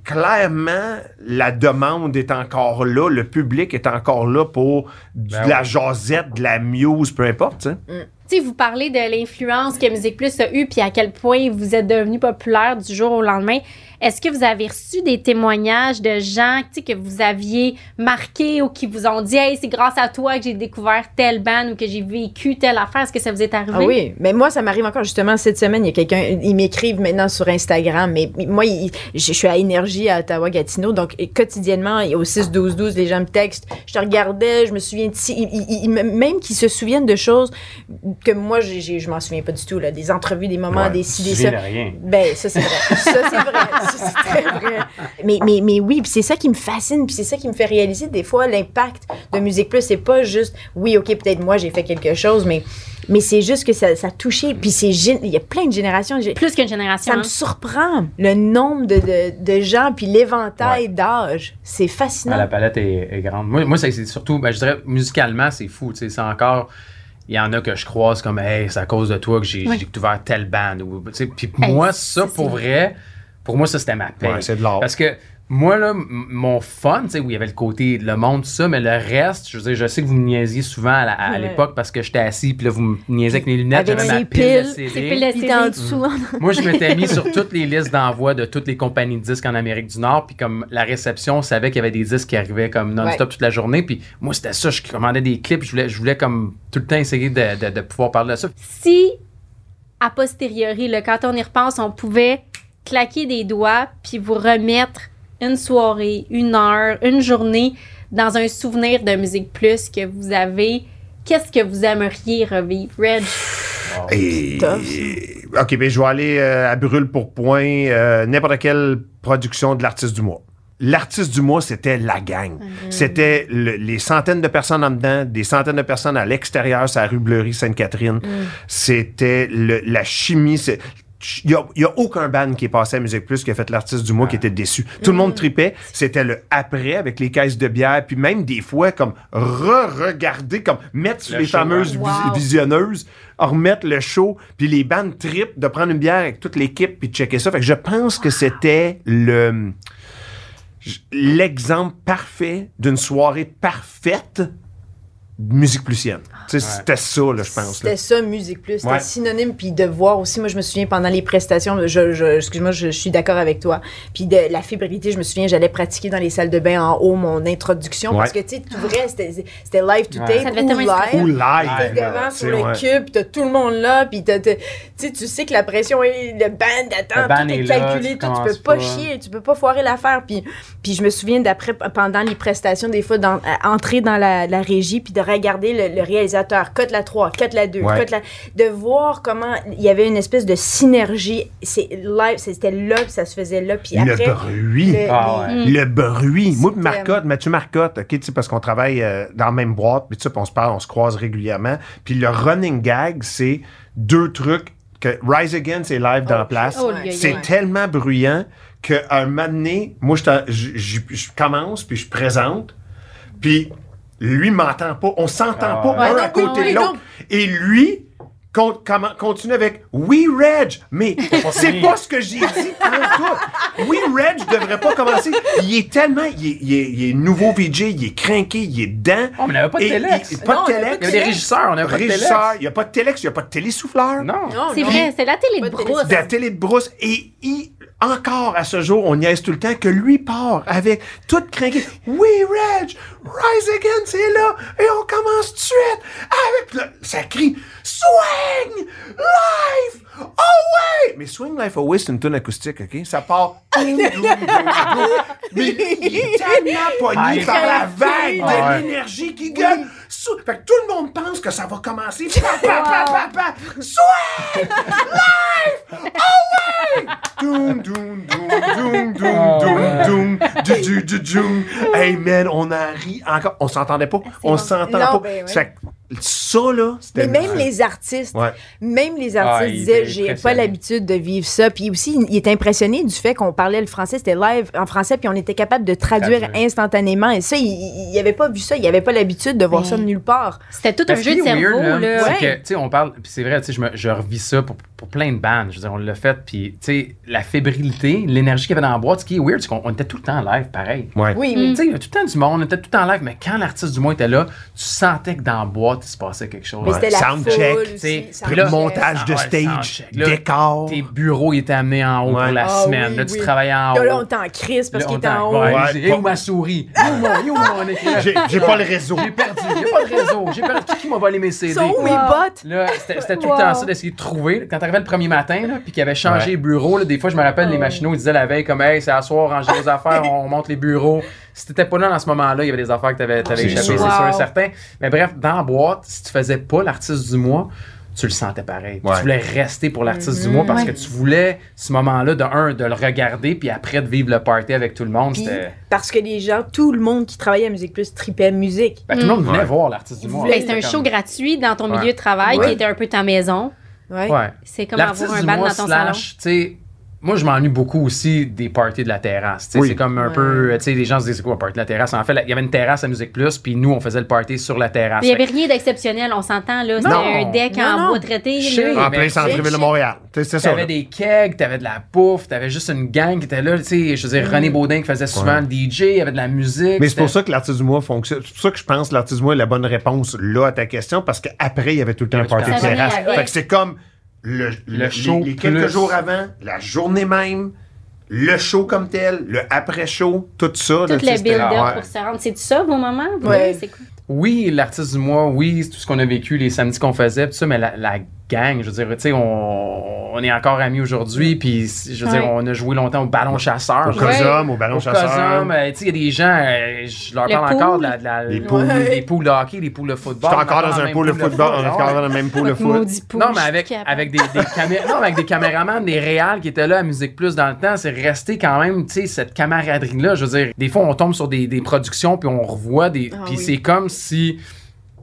clairement, la demande est encore là, le public est encore là pour de Ben la oui. jasette, de la muse, peu importe, tu sais. Tu sais, vous parlez de l'influence que Musique Plus a eue, puis à quel point vous êtes devenu populaire du jour au lendemain. Est-ce que vous avez reçu des témoignages de gens que vous aviez marqués ou qui vous ont dit Hey, c'est grâce à toi que j'ai découvert telle band ou que j'ai vécu telle affaire? Est-ce que ça vous est arrivé? Ah oui, mais moi, ça m'arrive encore justement cette semaine. Il y a quelqu'un, ils m'écrivent maintenant sur Instagram, mais moi, je suis à Énergie à Ottawa-Gatineau, donc quotidiennement, au 6-12-12, les gens me textent. Je te regardais, je me souviens de ils- même qu'ils se souviennent de choses que moi, j'ai- j'ai- je m'en souviens pas du tout, là, des entrevues, des moments, Ouais, des ci, des ça. rien. Ben, ça, c'est vrai. Ça, c'est vrai. Ça, c'est très vrai. Mais, mais, mais oui, puis c'est ça qui me fascine, puis c'est ça qui me fait réaliser des fois l'impact de Musique Plus. C'est pas juste, oui, OK, peut-être moi, j'ai fait quelque chose, mais, mais c'est juste que ça, ça a touché. Puis c'est il y a plein de générations. Plus qu'une génération. Ça me surprend, le nombre de, de, de gens, puis l'éventail d'âge. C'est Ah, fascinant. la palette est, est grande. Moi, moi c'est c'est surtout, ben, je dirais, musicalement, c'est fou. tu sais, C'est encore. Il y en a que je croise comme, hey, c'est à cause de toi que j'ai Oui. découvert telle bande. Ou, tu sais, Puis Hey, moi, ça, pour vrai, pour moi, ça, c'était ma paix. Ouais, c'est de l'art. Parce que moi, là, mon fun, tu sais, où il y avait le côté, le monde, tout ça, mais le reste, je veux dire, je sais que vous me niaisiez souvent à, la- à Ouais. l'époque parce que j'étais assis, puis là, vous me niaisiez avec mes lunettes, j'avais ma pile de CD. piles en dessous, Moi, je m'étais mis sur toutes les listes d'envoi de toutes les compagnies de disques en Amérique du Nord. Puis comme la réception savait qu'il y avait des disques qui arrivaient comme non-stop Ouais. toute la journée. Puis moi, c'était ça. Je commandais des clips. Je voulais, je voulais comme tout le temps essayer de, de- de pouvoir parler de ça. Si, a posteriori, là, quand on y repense, on pouvait claquer des doigts puis vous remettre une soirée, une heure, une journée dans un souvenir de Musique Plus que vous avez, qu'est-ce que vous aimeriez revivre, Reg? Et- tough, OK, ben je vais aller euh, à brûle pour point euh, n'importe quelle production de l'artiste du mois. L'artiste du mois, c'était la gang. C'était le- les centaines de personnes en dedans, des centaines de personnes à l'extérieur, sur la rue Bleury, Sainte-Catherine. C'était le- la chimie. c'est- Il n'y a, aucun band qui est passé à Musique Plus qui a fait l'artiste du mois qui était déçu. Tout le monde tripait. C'était le après avec les caisses de bière. Puis même des fois, comme re-regarder, comme mettre sur Le les show, fameuses vis- visionneuses, remettre le show, puis les bandes trip, de prendre une bière avec toute l'équipe, puis de checker ça. Fait que je pense que c'était le l'exemple parfait d'une soirée parfaite musique plusienne. Ouais. C'était ça, là, je pense. C'était ça, Musique Plus. C'était Ouais. synonyme. Puis de voir aussi, moi, je me souviens pendant les prestations, je, je- excuse-moi, je, je suis d'accord avec toi. Puis de la fébrilité, je me souviens, j'allais pratiquer dans les salles de bain en haut mon introduction. Ouais. Parce que, tu sais, tout vrai, c'était c'était live to Ouais. tape Ça devait ou live. Ou live. T'es devant tu sur sais, le ouais. cube, t'as tout le monde là, puis t'as- t'as- tu sais, tu sais que la pression est, le band attend, Le band tout est, est là, calculé, tu tout, tu peux pas, pas. chier, tu peux pas foirer l'affaire. Puis, puis je me souviens d'après, pendant les prestations, des fois, dans, entrer dans la, la régie, puis de regarder le, le réalisateur, cote la 3, cote la 2, Ouais. cote la... De voir comment il y avait une espèce de synergie. C'est live, c'était là, puis ça se faisait là, puis Le après... bruit. le- Ah les- ouais. Le bruit. Moi, Marcotte, Mathieu Marcotte, OK, parce qu'on travaille euh, dans la même boîte, puis tu sais, puis on se parle, on se croise régulièrement. Puis le running gag, c'est deux trucs que Rise Again, c'est live dans la place. Oh, Ouais. le C'est tellement bruyant qu'à un moment donné, moi, je, t'en- je, je- je commence, puis je présente, puis lui m'entend pas. On s'entend Ah pas ouais. un à côté oui, de l'autre. Et lui con- comment- continue avec Oui, Reg, mais c'est pas ce que j'ai dit. pas tout. Oui, Reg devrait pas commencer. Il est tellement, il est, il est- il est nouveau VJ, il est craqué, il est dedans. Oh, mais on n'avait pas de téléx. et- pas Non, de téléx. Il y avait des régisseurs, on n'avait pas de il n'y a pas de téléx, il n'y a pas de télésouffleur. Non. Non, C'est vrai, c'est la télé de brousse. de la télé de brousse. Et il- encore à ce jour, on niaise tout le temps que lui part avec tout craqué. Oui, Reg, Rise Again, c'est là. Et on commence tout de suite avec le, ça crie Swing Life Away. Mais Swing Life Away, c'est une tune acoustique, OK? Ça part. Mais il est tellement pogné Ouais. par la vague de l'énergie qui gueule. Sou- Fait que tout le monde pense que ça va commencer. Pa, pa, pa, pa, pa. Swing Life Away! Doum, doum, doum, doum, doum, Oh, du, du, du, doum. Hey man, on a ri encore. On s'entendait pas. On bon. s'entend Non, pas. ben ouais. Ça, là, c'était. Mais même les artistes, Ouais. même les Ah, artistes il disaient, j'ai pas l'habitude de vivre ça. Puis aussi, il était impressionné du fait qu'on parlait le français, c'était live en français, puis on était capable de traduire instantanément. Et ça, il, il avait pas vu ça, il avait pas l'habitude de voir Mais- ça de nulle part. C'était tout un jeu de cerveau, weird, là. C'est Ouais. que, tu sais, on parle, puis c'est vrai, tu sais, je, me- je revis ça pour, pour plein de bandes. Je veux dire, on l'a fait, puis, tu sais, la fébrilité, l'énergie qu'il y avait dans la boîte, ce qui est weird, c'est qu'on on était tout le temps en live, pareil. Ouais. Oui, Mm. oui. Tu sais, il y avait tout le temps du monde, on était tout le temps en live, mais quand l'artiste du mois était là, tu sentais que dans la boîte, il se passait quelque chose. La Soundcheck, foule tu sais, aussi, puis Le là, soundcheck. montage de Ah ouais, stage. Là, décor. Tes bureaux ils étaient amenés en haut Ouais. pour la Ah semaine. oui, là, tu oui. travaillais en haut. Là, on était en crise parce qu'il était en t'en- haut. ouais, Ouais. j'ai- Et où ma souris? Où mon, écran? J'ai j'ai pas le réseau. J'ai perdu. A pas de réseau. J'ai perdu. Qui m'a volé mes CD? Sont où mes bottes? Là, c'était c'était tout Wow. le temps ça d'essayer de trouver. Quand t'arrivais le premier matin, là, puis qu'il avait changé Ouais. les bureaux, là, des fois, je me rappelle, les machinaux, ils disaient la veille, comme, hey, c'est à soir, rangez vos affaires, on monte les bureaux. Si t'étais pas là dans ce moment-là, il y avait des affaires que t'avais avais C'est échappées, c'est sûr. sûr et Wow. certain. Mais bref, dans la boîte, si tu faisais pas l'artiste du mois, tu le sentais pareil. Ouais. Tu voulais rester pour l'artiste du mois parce Ouais. que tu voulais ce moment-là, de un, de le regarder, puis après de vivre le party avec tout le monde. Puis, C'était. parce que les gens, tout le monde qui travaillait à Musique Plus tripait musique. Ben, tout le monde venait Ouais. voir l'artiste du mois. Ben, c'était un show gratuit dans ton Ouais. milieu de travail Ouais. qui était un peu ta maison. Ouais. Ouais. C'est comme avoir un band dans ton sais, moi je m'ennuie beaucoup aussi des parties de la terrasse. Oui. C'est comme un Ouais. peu, tu sais, les gens se disent c'est quoi party de la terrasse? En fait, il y avait une terrasse à Musique Plus, puis nous on faisait le party sur la terrasse. Il n'y avait rien d'exceptionnel, on s'entend, là. C'était un deck Non, en non. bois traité. Là. En plein centre-ville de Montréal. Tu sais, C'est ça. T'avais des kegs, t'avais de la bouffe, t'avais juste une gang qui était là, tu sais, je veux dire, René Baudin qui faisait souvent Ouais. le DJ, il y avait de la musique. Mais c'est pour ça que l'artiste du mois fonctionne. C'est pour ça que je pense que l'artiste du mois est la bonne réponse là à ta question parce qu'après, il y avait tout le temps un party de terrasse. Fait que c'est comme le, Le le- show les, les quelques plus- jours avant, la journée même, le show comme tel, le après-show, tout ça. Tout le build-up ouais. pour se rendre. C'est ça, vos moments? Ouais. Oui, l'artiste du mois, oui, c'est tout ce qu'on a vécu, les samedis qu'on faisait, tout ça, mais la, la gang, je veux dire, tu sais, on, on est encore amis aujourd'hui, puis je veux dire, Ouais. on a joué longtemps au ballon chasseur. Au je dire, Cosum, au ballon au chasseur. Euh, tu sais, il y a des gens, euh, je leur Le parle encore de la, de la- Les des poules. des poules de hockey, des poules de football. J'étais encore on est dans un pool de football. On est encore ouais. dans le même pool de Votre foot. maudit pool, Non, je mais suis avec, avec des, des camé- non, mais avec des caméramans, des réals qui étaient là à Musique Plus dans le temps, c'est resté quand même, tu sais, cette camaraderie-là. Je veux dire, des fois, on tombe sur des, des productions, puis on revoit des. Ah puis oui. c'est comme si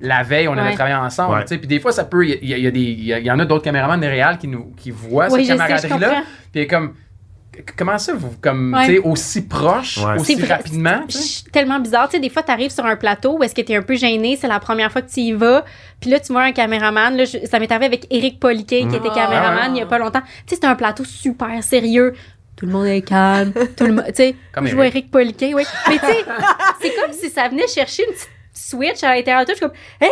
la veille, on avait Ouais. travaillé ensemble. Ouais. tu sais. Puis des fois, ça peut. Il y, y a des- il y, a- il y en a d'autres caméramans, des réals qui, nous, qui voient Oui, cette camaraderie-là. Puis comme. Comment ça, vous, comme, Ouais. tu sais, aussi proche, Ouais. aussi rapidement? c'est tellement bizarre. Tu sais, des fois, tu arrives sur un plateau où est-ce que tu es un peu gêné, c'est la première fois que tu y vas, puis là, tu vois un caméraman. Là, je- ça m'est arrivé avec Eric Poliquet, qui était Ah. caméraman il y a pas longtemps. Tu sais, c'était un plateau super sérieux. Tout le monde est calme. tout le monde, tu sais, Comme je vois Eric. Eric Poliquet, oui. Mais tu sais, c'est comme si ça venait chercher une petite switch à l'intérieur de tout. Je suis comme, Hey!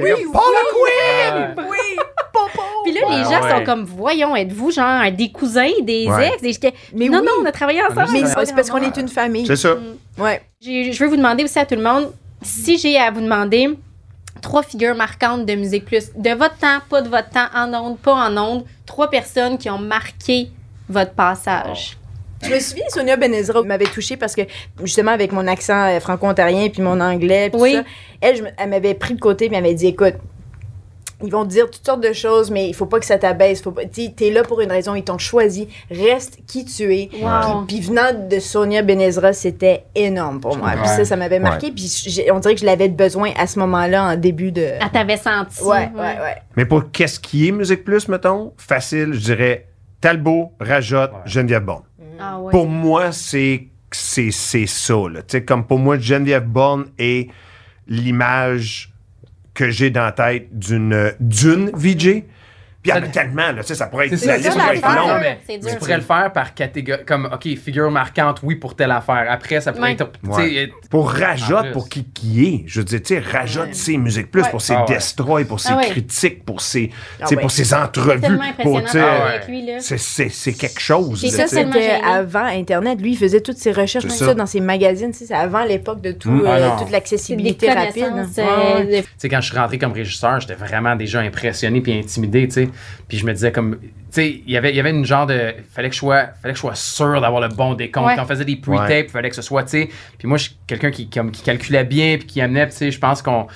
Oui, Paula Quinn! Ouais. Oui, popo. Puis là, Ouais, les gens ouais. sont comme, voyons, êtes-vous genre des cousins, des Ouais. ex? Et j'étais, Mais non, oui. non, on a travaillé ensemble. Mais Ouais. c'est parce qu'on est une famille. C'est ça. Ouais. J'ai- Je veux vous demander aussi à tout le monde, si j'ai à vous demander trois figures marquantes de Musique Plus, de votre temps, pas de votre temps, en ondes, pas en ondes, trois personnes qui ont marqué votre passage. Je me souviens, Sonia Benezra m'avait touchée parce que, justement, avec mon accent euh, franco-ontarien puis mon anglais, puis Oui. ça, elle, je elle m'avait pris de côté puis elle m'avait dit écoute, ils vont te dire toutes sortes de choses, mais il faut pas que ça t'abaisse. Faut pas, t'es là pour une raison, ils t'ont choisi. Reste qui tu es. Wow. Puis, puis venant de Sonia Benezra, c'était énorme pour moi. Puis Ouais. ça, ça m'avait marqué. Puis on dirait que je l'avais besoin à ce moment-là, en début de. Elle t'avait senti. Ouais, ouais, ouais. Mais pour qu'est-ce qui est Musique Plus, mettons, facile, je dirais Talbot, Rajotte, Ouais. Geneviève Bourne. Ah. Pour moi, c'est c'est ça. Là. Tu sais, Comme pour moi, Geneviève Bourne est l'image que j'ai dans la tête d'une d'une VJ. Puis il y en a tellement, là, tu sais, ça pourrait être C'est la ça, liste c'est pourrait ça, être longue. mais C'est dur. Tu pourrais le faire par catégorie, comme, OK, figure marquante, oui, pour telle affaire. Après, ça pourrait Ouais. être, tu Ouais. sais, Pour plus. pour qui qui est, je veux dire, tu sais, Rajotte, c'est Musique Plus, Ouais. pour ses Ah ouais. destroy, pour ses Ah ouais. critiques, pour ses, Ah pour ses entrevues. Ah c'est- c'est c'est quelque chose. Et ça, gêné. avant Internet. Lui, il faisait toutes ses recherches, C'est tout ça. ça dans ses magazines. tu sais, C'est avant l'époque de tout, Mm. euh, Ah toute C'est l'accessibilité rapide. euh, Tu sais, quand je suis rentré comme régisseur, j'étais vraiment déjà impressionné puis intimidé, tu sais. Puis je me disais comme, tu sais, il y avait- il y avait une genre de, fallait que je sois, fallait que je sois sûr d'avoir le bon décompte. Ouais. Quand on faisait des pre-tapes, Ouais. il fallait que ce soit, tu sais. Puis moi, je suis quelqu'un qui, comme, qui calculait bien puis qui amenait, tu sais, je pense qu'on,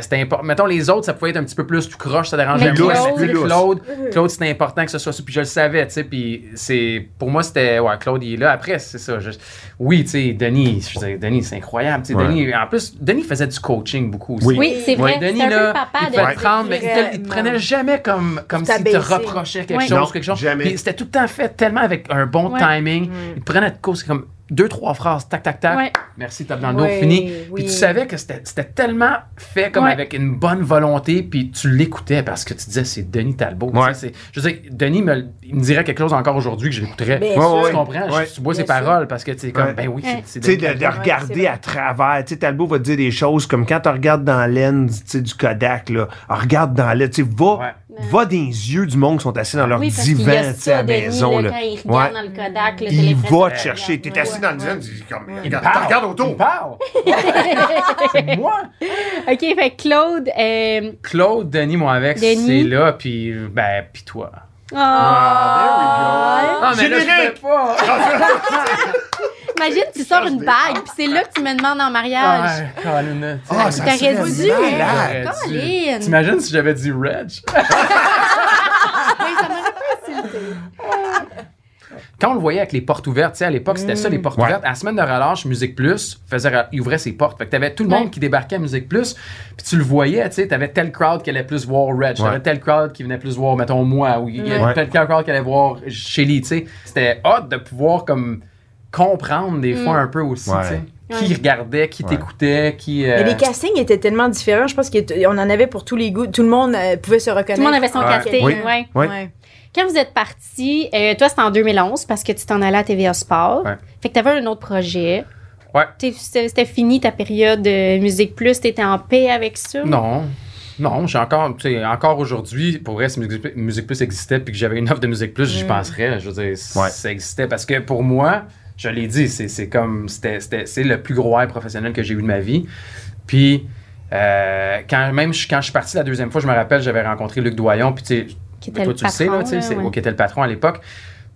c'était important. Mettons les autres, ça pouvait être un petit peu plus tout croche, ça dérangeait moins. Claude-. Claude, Claude, c'était important que ce soit ça. Puis je le savais, tu sais. Puis c'est, pour moi, c'était, ouais, Claude, il est là. Après, c'est ça. je- oui, tu sais, Denis, je veux dire, Denis, c'est incroyable. Sais, Ouais. Denis, en plus, Denis faisait du coaching beaucoup aussi. Oui. Oui, c'est vrai. Denis, c'est un peu là, papa il de prendre, mais il te, il te Vraiment. prenait jamais comme, comme s'il te reprochait quelque chose, Non, quelque chose. jamais. Puis c'était tout le temps fait tellement avec un bon Ouais. timing. Il te prenait de cause, c'est comme deux, trois phrases, tac, tac, tac. Ouais. Merci, tape dans le dos, Ouais, fini. oui. Puis tu savais que c'était c'était tellement fait comme Ouais. avec une bonne volonté, puis tu l'écoutais parce que tu disais c'est Denis Talbot. tu Ouais. sais, c'est- Je veux dire, Denis me, il me dirait quelque chose encore aujourd'hui que je l'écouterais. Tu comprends? Ouais. Je- tu bois ses sûr. paroles parce que tu sais, comme, Ouais. ben oui, c'est Tu sais, de, regarder à travers. Tu sais, Talbot va te dire des choses comme quand tu regardes dans la lens du Kodak, là, regarde dans la Tu sais, va, Ouais. Va les yeux du monde qui sont assis dans leur Oui, parce divan, a tu sais, à la maison. là, là. quand il regarde Ouais. dans le Kodak, là, Il va te chercher. T'es assis Ouais, dans le ouais. divan, tu dis comme, Il regarde, parle. regarde Il autour. parle. c'est moi. OK, fait Claude. euh, Claude, Denis, moi avec, Denis? c'est là, puis ben, puis toi. Oh, Ah, mais là, je Générique! fais pas. Imagine, tu sors une bague, puis c'est là que tu me demandes en mariage. Ah, Colin, Ah, ça T'aurais serait dû. dû. Colin. T'imagines si j'avais dit Reg? Quand on le voyait avec les portes ouvertes, tu sais, à l'époque, c'était ça, les portes Ouais. ouvertes. À la semaine de relâche, Musique Plus faisait, il ouvrait ses portes. Fait que t'avais tout le monde Ouais. qui débarquait à Musique Plus, puis tu le voyais, tu sais, t'avais tel crowd qui allait plus voir Reg, t'avais tel crowd qui venait plus voir, mettons, moi, ou il y avait tel crowd qui allait voir Shelly, tu sais. C'était hot de pouvoir, comme, comprendre des fois un peu aussi, Ouais. tu sais. Qui regardait, qui Ouais. t'écoutait, qui... euh, Mais les castings étaient tellement différents. Je pense qu'on en avait pour tous les goûts. Tout le monde euh, pouvait se reconnaître. Tout le monde avait son Ouais. casting. Oui. ouais. Quand vous êtes parti, euh, toi, c'était en 2011 parce que tu t'en allais à TVA Sport. Ouais. Fait que tu avais un autre projet. Ouais. T'es- C'était fini ta période de Musique Plus? Tu étais en paix avec ça? Non. Non, j'ai encore, tu sais, encore aujourd'hui, pour vrai, si Musique, Plus existait puis que j'avais une offre de Musique Plus, j'y penserais. Je veux dire, Ouais. ça existait parce que pour moi, je l'ai dit, c'est c'est comme, c'était- c'était- c'est le plus gros air professionnel que j'ai eu de ma vie. Puis, euh, quand, même je- quand je suis parti la deuxième fois, je me rappelle, j'avais rencontré Luc Doyon, puis tu sais, Qui était toi, le tu le sais, là, patron, sais, là, ouais. qui était le patron à l'époque.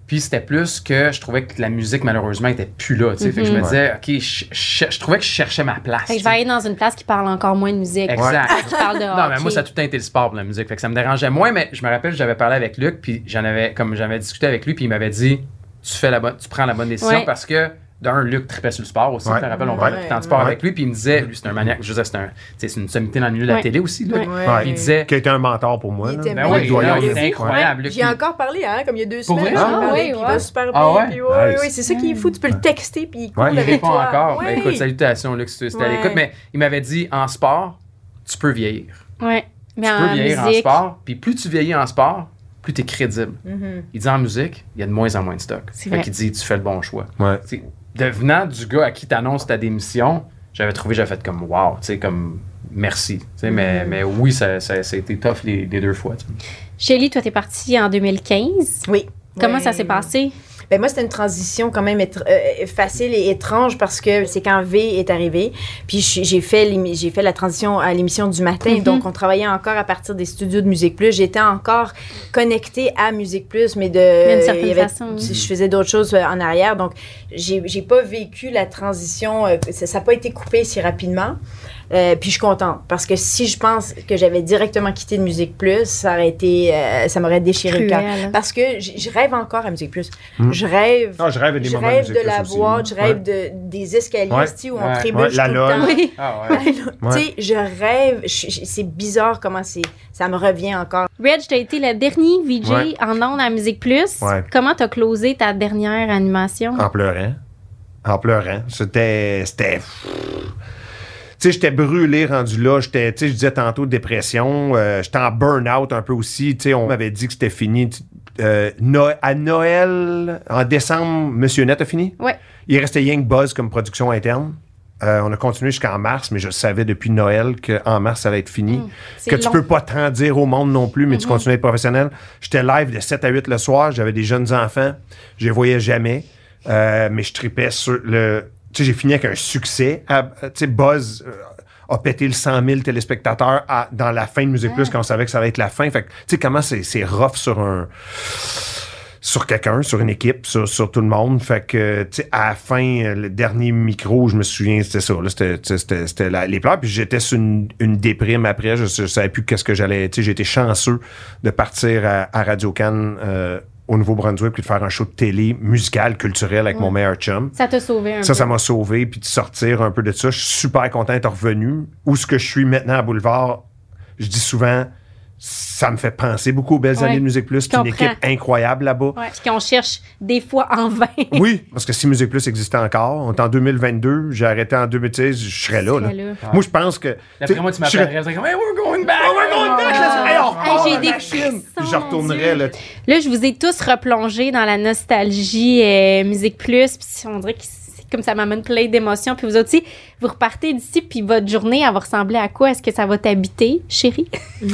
Puis c'était plus que je trouvais que la musique, malheureusement, était plus là. tu sais. Fait que je me Mhm. disais, OK, je, je- je trouvais que je cherchais ma place. Fait que je vais aller dans une place qui parle encore moins de musique. Exact. Qui parle de Non, mais moi, ça a tout le temps été le sport pour la musique. Fait que ça me dérangeait moins, mais je me rappelle, j'avais parlé avec Luc, puis j'en avais, comme j'avais discuté avec lui, puis il m'avait dit tu fais la bonne, tu prends la bonne décision Ouais. parce que d'un, Luc tripait sur le sport aussi. Ouais. Je me rappelle, on Ouais. parlait tout le temps de sport Ouais. avec lui, puis il me disait, lui, c'est un maniaque, je veux dire, c'est un, une sommité dans le milieu de la Ouais. télé aussi, Luc. Ouais. Ouais. Puis il disait, Qui a été un mentor pour moi. Il là. était ben Ouais, oui, il incroyable. J'ai encore parlé, hein, comme il y a deux Pour semaines. vrai? j'en Ah, ouais, puis il ouais. va super bien. Ah ouais? puis ouais, Nice. ouais, c'est ça qui est fou. Tu peux le texter, puis il Ouais. Répond toi. encore. Ouais. Ben, écoute, salutations, Luc, si c'était à Ouais. l'écoute, mais il m'avait dit, en sport, tu peux vieillir. Ouais. Mais Tu en peux vieillir en sport, puis plus tu vieillis en sport, plus tu es crédible. Mhm. Il dit en musique, il y a de moins en moins de stock. C'est Fait qu'il dit, tu fais le bon choix. Ouais. Devenant du gars à qui t'annonces ta démission, j'avais trouvé, j'avais fait comme wow, tu sais, comme merci. Mais, Mm. mais oui, ça, ça, ça a été tough les, les deux fois. Shelly, toi, t'es partie en 2015. Oui. Comment ça s'est passé? Ben moi, c'était une transition quand même euh, facile et étrange parce que c'est quand V est arrivé. Puis j'ai fait, j'ai fait la transition à l'émission du matin. Mhm. Donc, on travaillait encore à partir des studios de Musique Plus. J'étais encore connectée à Musique Plus, mais de. D'une certaine avait- façon, oui. Je faisais d'autres choses euh, en arrière. Donc, j'ai j'ai pas vécu la transition. euh, ça n'a pas été coupé si rapidement. Euh, puis je suis contente parce que si je pense que j'avais directement quitté de Musique Plus, ça aurait été, euh, ça m'aurait déchiré le cœur. Cruel. Parce que je rêve encore à Musique Plus. Mm. Je rêve. Je rêve des je moments rêve de la boîte, je Ouais. rêve de, des escaliers Ouais. tu où on Ouais. trébuche Ouais, la tout le temps. Oui. Ah. Tu sais, je rêve, c'est bizarre comment c'est, ça me revient encore. Reg, t'as été le dernier VJ Ouais. en ondes à Musique Plus. Ouais. Comment t'as closé ta dernière animation? En pleurant. En pleurant. C'était. C'était. Tu sais, j'étais brûlé rendu là. J'étais, tu sais, je disais tantôt dépression. euh, j'étais en burn-out un peu aussi. Tu sais, on m'avait dit que c'était fini. Tu- euh, No- à Noël, en décembre, Monsieur Net a fini? Ouais. Il restait Young Buzz comme production interne. Euh, on a continué jusqu'en mars, mais je savais depuis Noël qu'en mars, ça allait être fini. Mmh, c'est que tu long. peux pas t'en dire au monde non plus, mais tu Mhm. continues à être professionnel. J'étais live de 7 à 8 le soir. J'avais des jeunes enfants. Je les voyais jamais. Euh, mais je tripais sur le. Tu sais, j'ai fini avec un succès. À- Tu sais, Buzz euh, a pété le 100 000 téléspectateurs à- dans la fin de Musique Plus quand on savait que ça allait être la fin. Fait que, tu sais, comment c'est c'est rough sur un sur quelqu'un, sur une équipe, sur, sur tout le monde. Fait que, tu sais, à la fin, euh, le dernier micro, je me souviens, c'était ça. Là, c'était, tu sais, c'était, c'était la- les pleurs. Puis j'étais sur une, une déprime après. Je, je savais plus qu'est-ce que j'allais. Tu sais, été chanceux de partir à, à Radio Cannes euh, au Nouveau-Brunswick puis de faire un show de télé musical, culturel avec mon meilleur chum. Ça t'a sauvé un Ça, peu. ça m'a sauvé, puis de sortir un peu de ça. Je suis super content d'être revenu. Où ce que je suis maintenant à Boulevard, je dis souvent, ça me fait penser beaucoup aux belles Ouais, années de Musique Plus. C'est une comprends. équipe incroyable là-bas. Ouais. Puis qu'on cherche des fois en vain. Oui, parce que si Musique Plus existait encore, on est en 2022, j'ai arrêté en 2016, je serais là. là. serais là. Moi, je pense que. Après moi, tu m'appellerais, je comme, hey, we're going back! Oh, we're going back! Hey, on Hey, j'ai la des Puis je retournerais, là. Là, je vous ai tous replongé dans la nostalgie euh, Musique Plus. Puis on dirait c'est comme ça m'amène plein d'émotions. Puis vous aussi, vous repartez d'ici, puis votre journée, elle va ressembler à quoi? Est-ce que ça va t'habiter, chérie?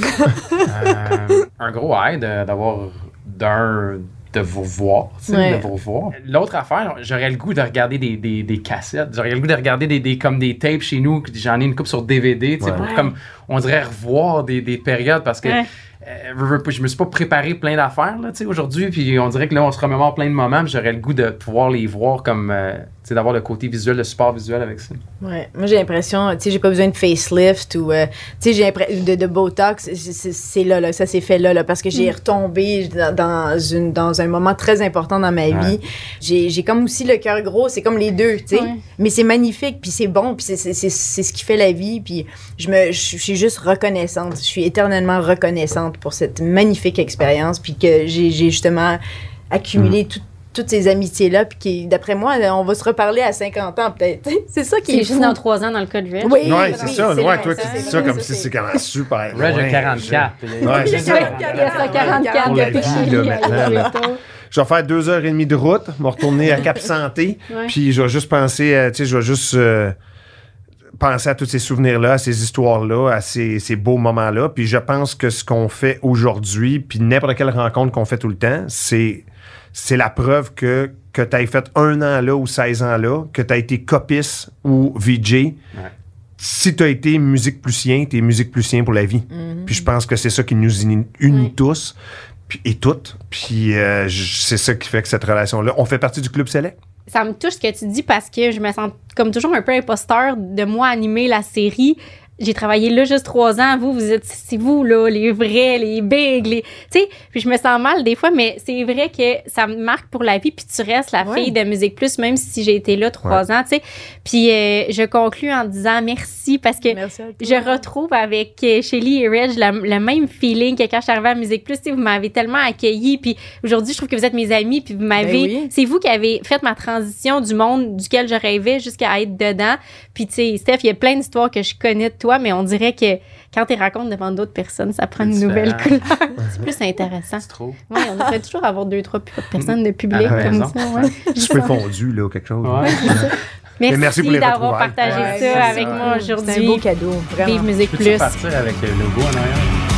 Euh, un gros de- d'avoir d'un de vous voir, Ouais. de vous voir. L'autre affaire, j'aurais le goût de regarder des, des, des cassettes, j'aurais le goud de regarder des, des comme des tapes chez nous, j'en ai une coupe sur DVD, tu sais, Ouais. pour comme on dirait revoir des, des périodes parce que Ouais. euh, je me suis pas préparé plein d'affaires là, tu sais, aujourd'hui, puis on dirait que là on se remémore plein de moments, j'aurais le goût de pouvoir les voir comme euh, d'avoir le côté visuel, le support visuel avec ça. Ouais. Moi, j'ai l'impression, tu sais, j'ai pas besoin de facelift ou, euh, tu sais, j'ai l'impression de, de Botox. C'est- là, là, ça s'est fait là, là, parce que j'ai Mm. retombé dans, dans une, dans un moment très important dans ma Ouais. vie. J'ai j'ai comme aussi le cœur gros, c'est comme les deux, tu sais. Ouais. Mais c'est magnifique, puis c'est bon, puis c'est- c'est c'est- c'est ce qui fait la vie, puis je me, je suis juste reconnaissante. Je suis éternellement reconnaissante pour cette magnifique expérience, puis que j'ai j'ai justement accumulé tout- toutes ces amitiés-là, puis qui, d'après moi, on va se reparler à 50 ans, peut-être. c'est ça qui C'est est, juste dans trois ans dans le cas de. Oui, Ouais, c'est oui, ça. c'est Ouais, vrai, toi, ça, tu dis c'est ça comme si c'est- c'est quand même super. Loin. a 44. Ouais, c'est ça. Il y a ça, 44 Pour la depuis. Je vais faire deux heures et demie de route, me retourner à Cap Santé, Ouais. puis je vais juste penser, à- tu sais, je vais juste euh, penser à tous ces souvenirs-là, à ces histoires-là, à ces, ces beaux moments-là. Puis je pense que ce qu'on fait aujourd'hui, puis n'importe quelle rencontre qu'on fait tout le temps, c'est c'est la preuve que, que tu as fait un an là ou 16 ans là, que tu as été copiste ou VJ. Si tu as été musique plusien, tu es musique plusien pour la vie. Puis je pense que c'est ça qui nous uni, unit tous puis, et toutes. Puis euh, je- c'est ça qui fait que cette relation-là. On fait partie du club select. ça me touche ce que tu dis parce que je me sens comme toujours un peu imposteur de moi animer la série. J'ai travaillé là juste trois ans. Vous, vous êtes, c'est vous, là, les vrais, les bigs, les. Tu sais, puis je me sens mal des fois, mais c'est vrai que ça me marque pour la vie. Puis tu restes la Ouais. fille de Musique Plus, même si j'ai été là trois ans, tu sais. Puis euh, je conclus en disant merci parce que Merci je retrouve avec euh, Shelly et Reg le même feeling que quand je suis arrivée à Musique Plus. Tu sais, Vous m'avez tellement accueilli. Puis aujourd'hui, je trouve que vous êtes mes amis. Puis vous m'avez. Ben oui. C'est vous qui avez fait ma transition du monde duquel je rêvais jusqu'à être dedans. Puis tu sais, Steph, il y a plein d'histoires que je connais de toi, mais on dirait que quand tu racontes devant d'autres personnes, ça prend une nouvelle couleur. C'est plus intéressant. C'est trop. Oui, on devrait toujours avoir deux, trois personnes de public comme ça. Ouais. Tu peux fondu, là, ou quelque chose. Ouais. Merci, merci pour les d'avoir partagé Ouais, ça avec moi C'est un aujourd'hui. beau cadeau, vraiment. Vive Musique Plus. partir avec le logo en arrière?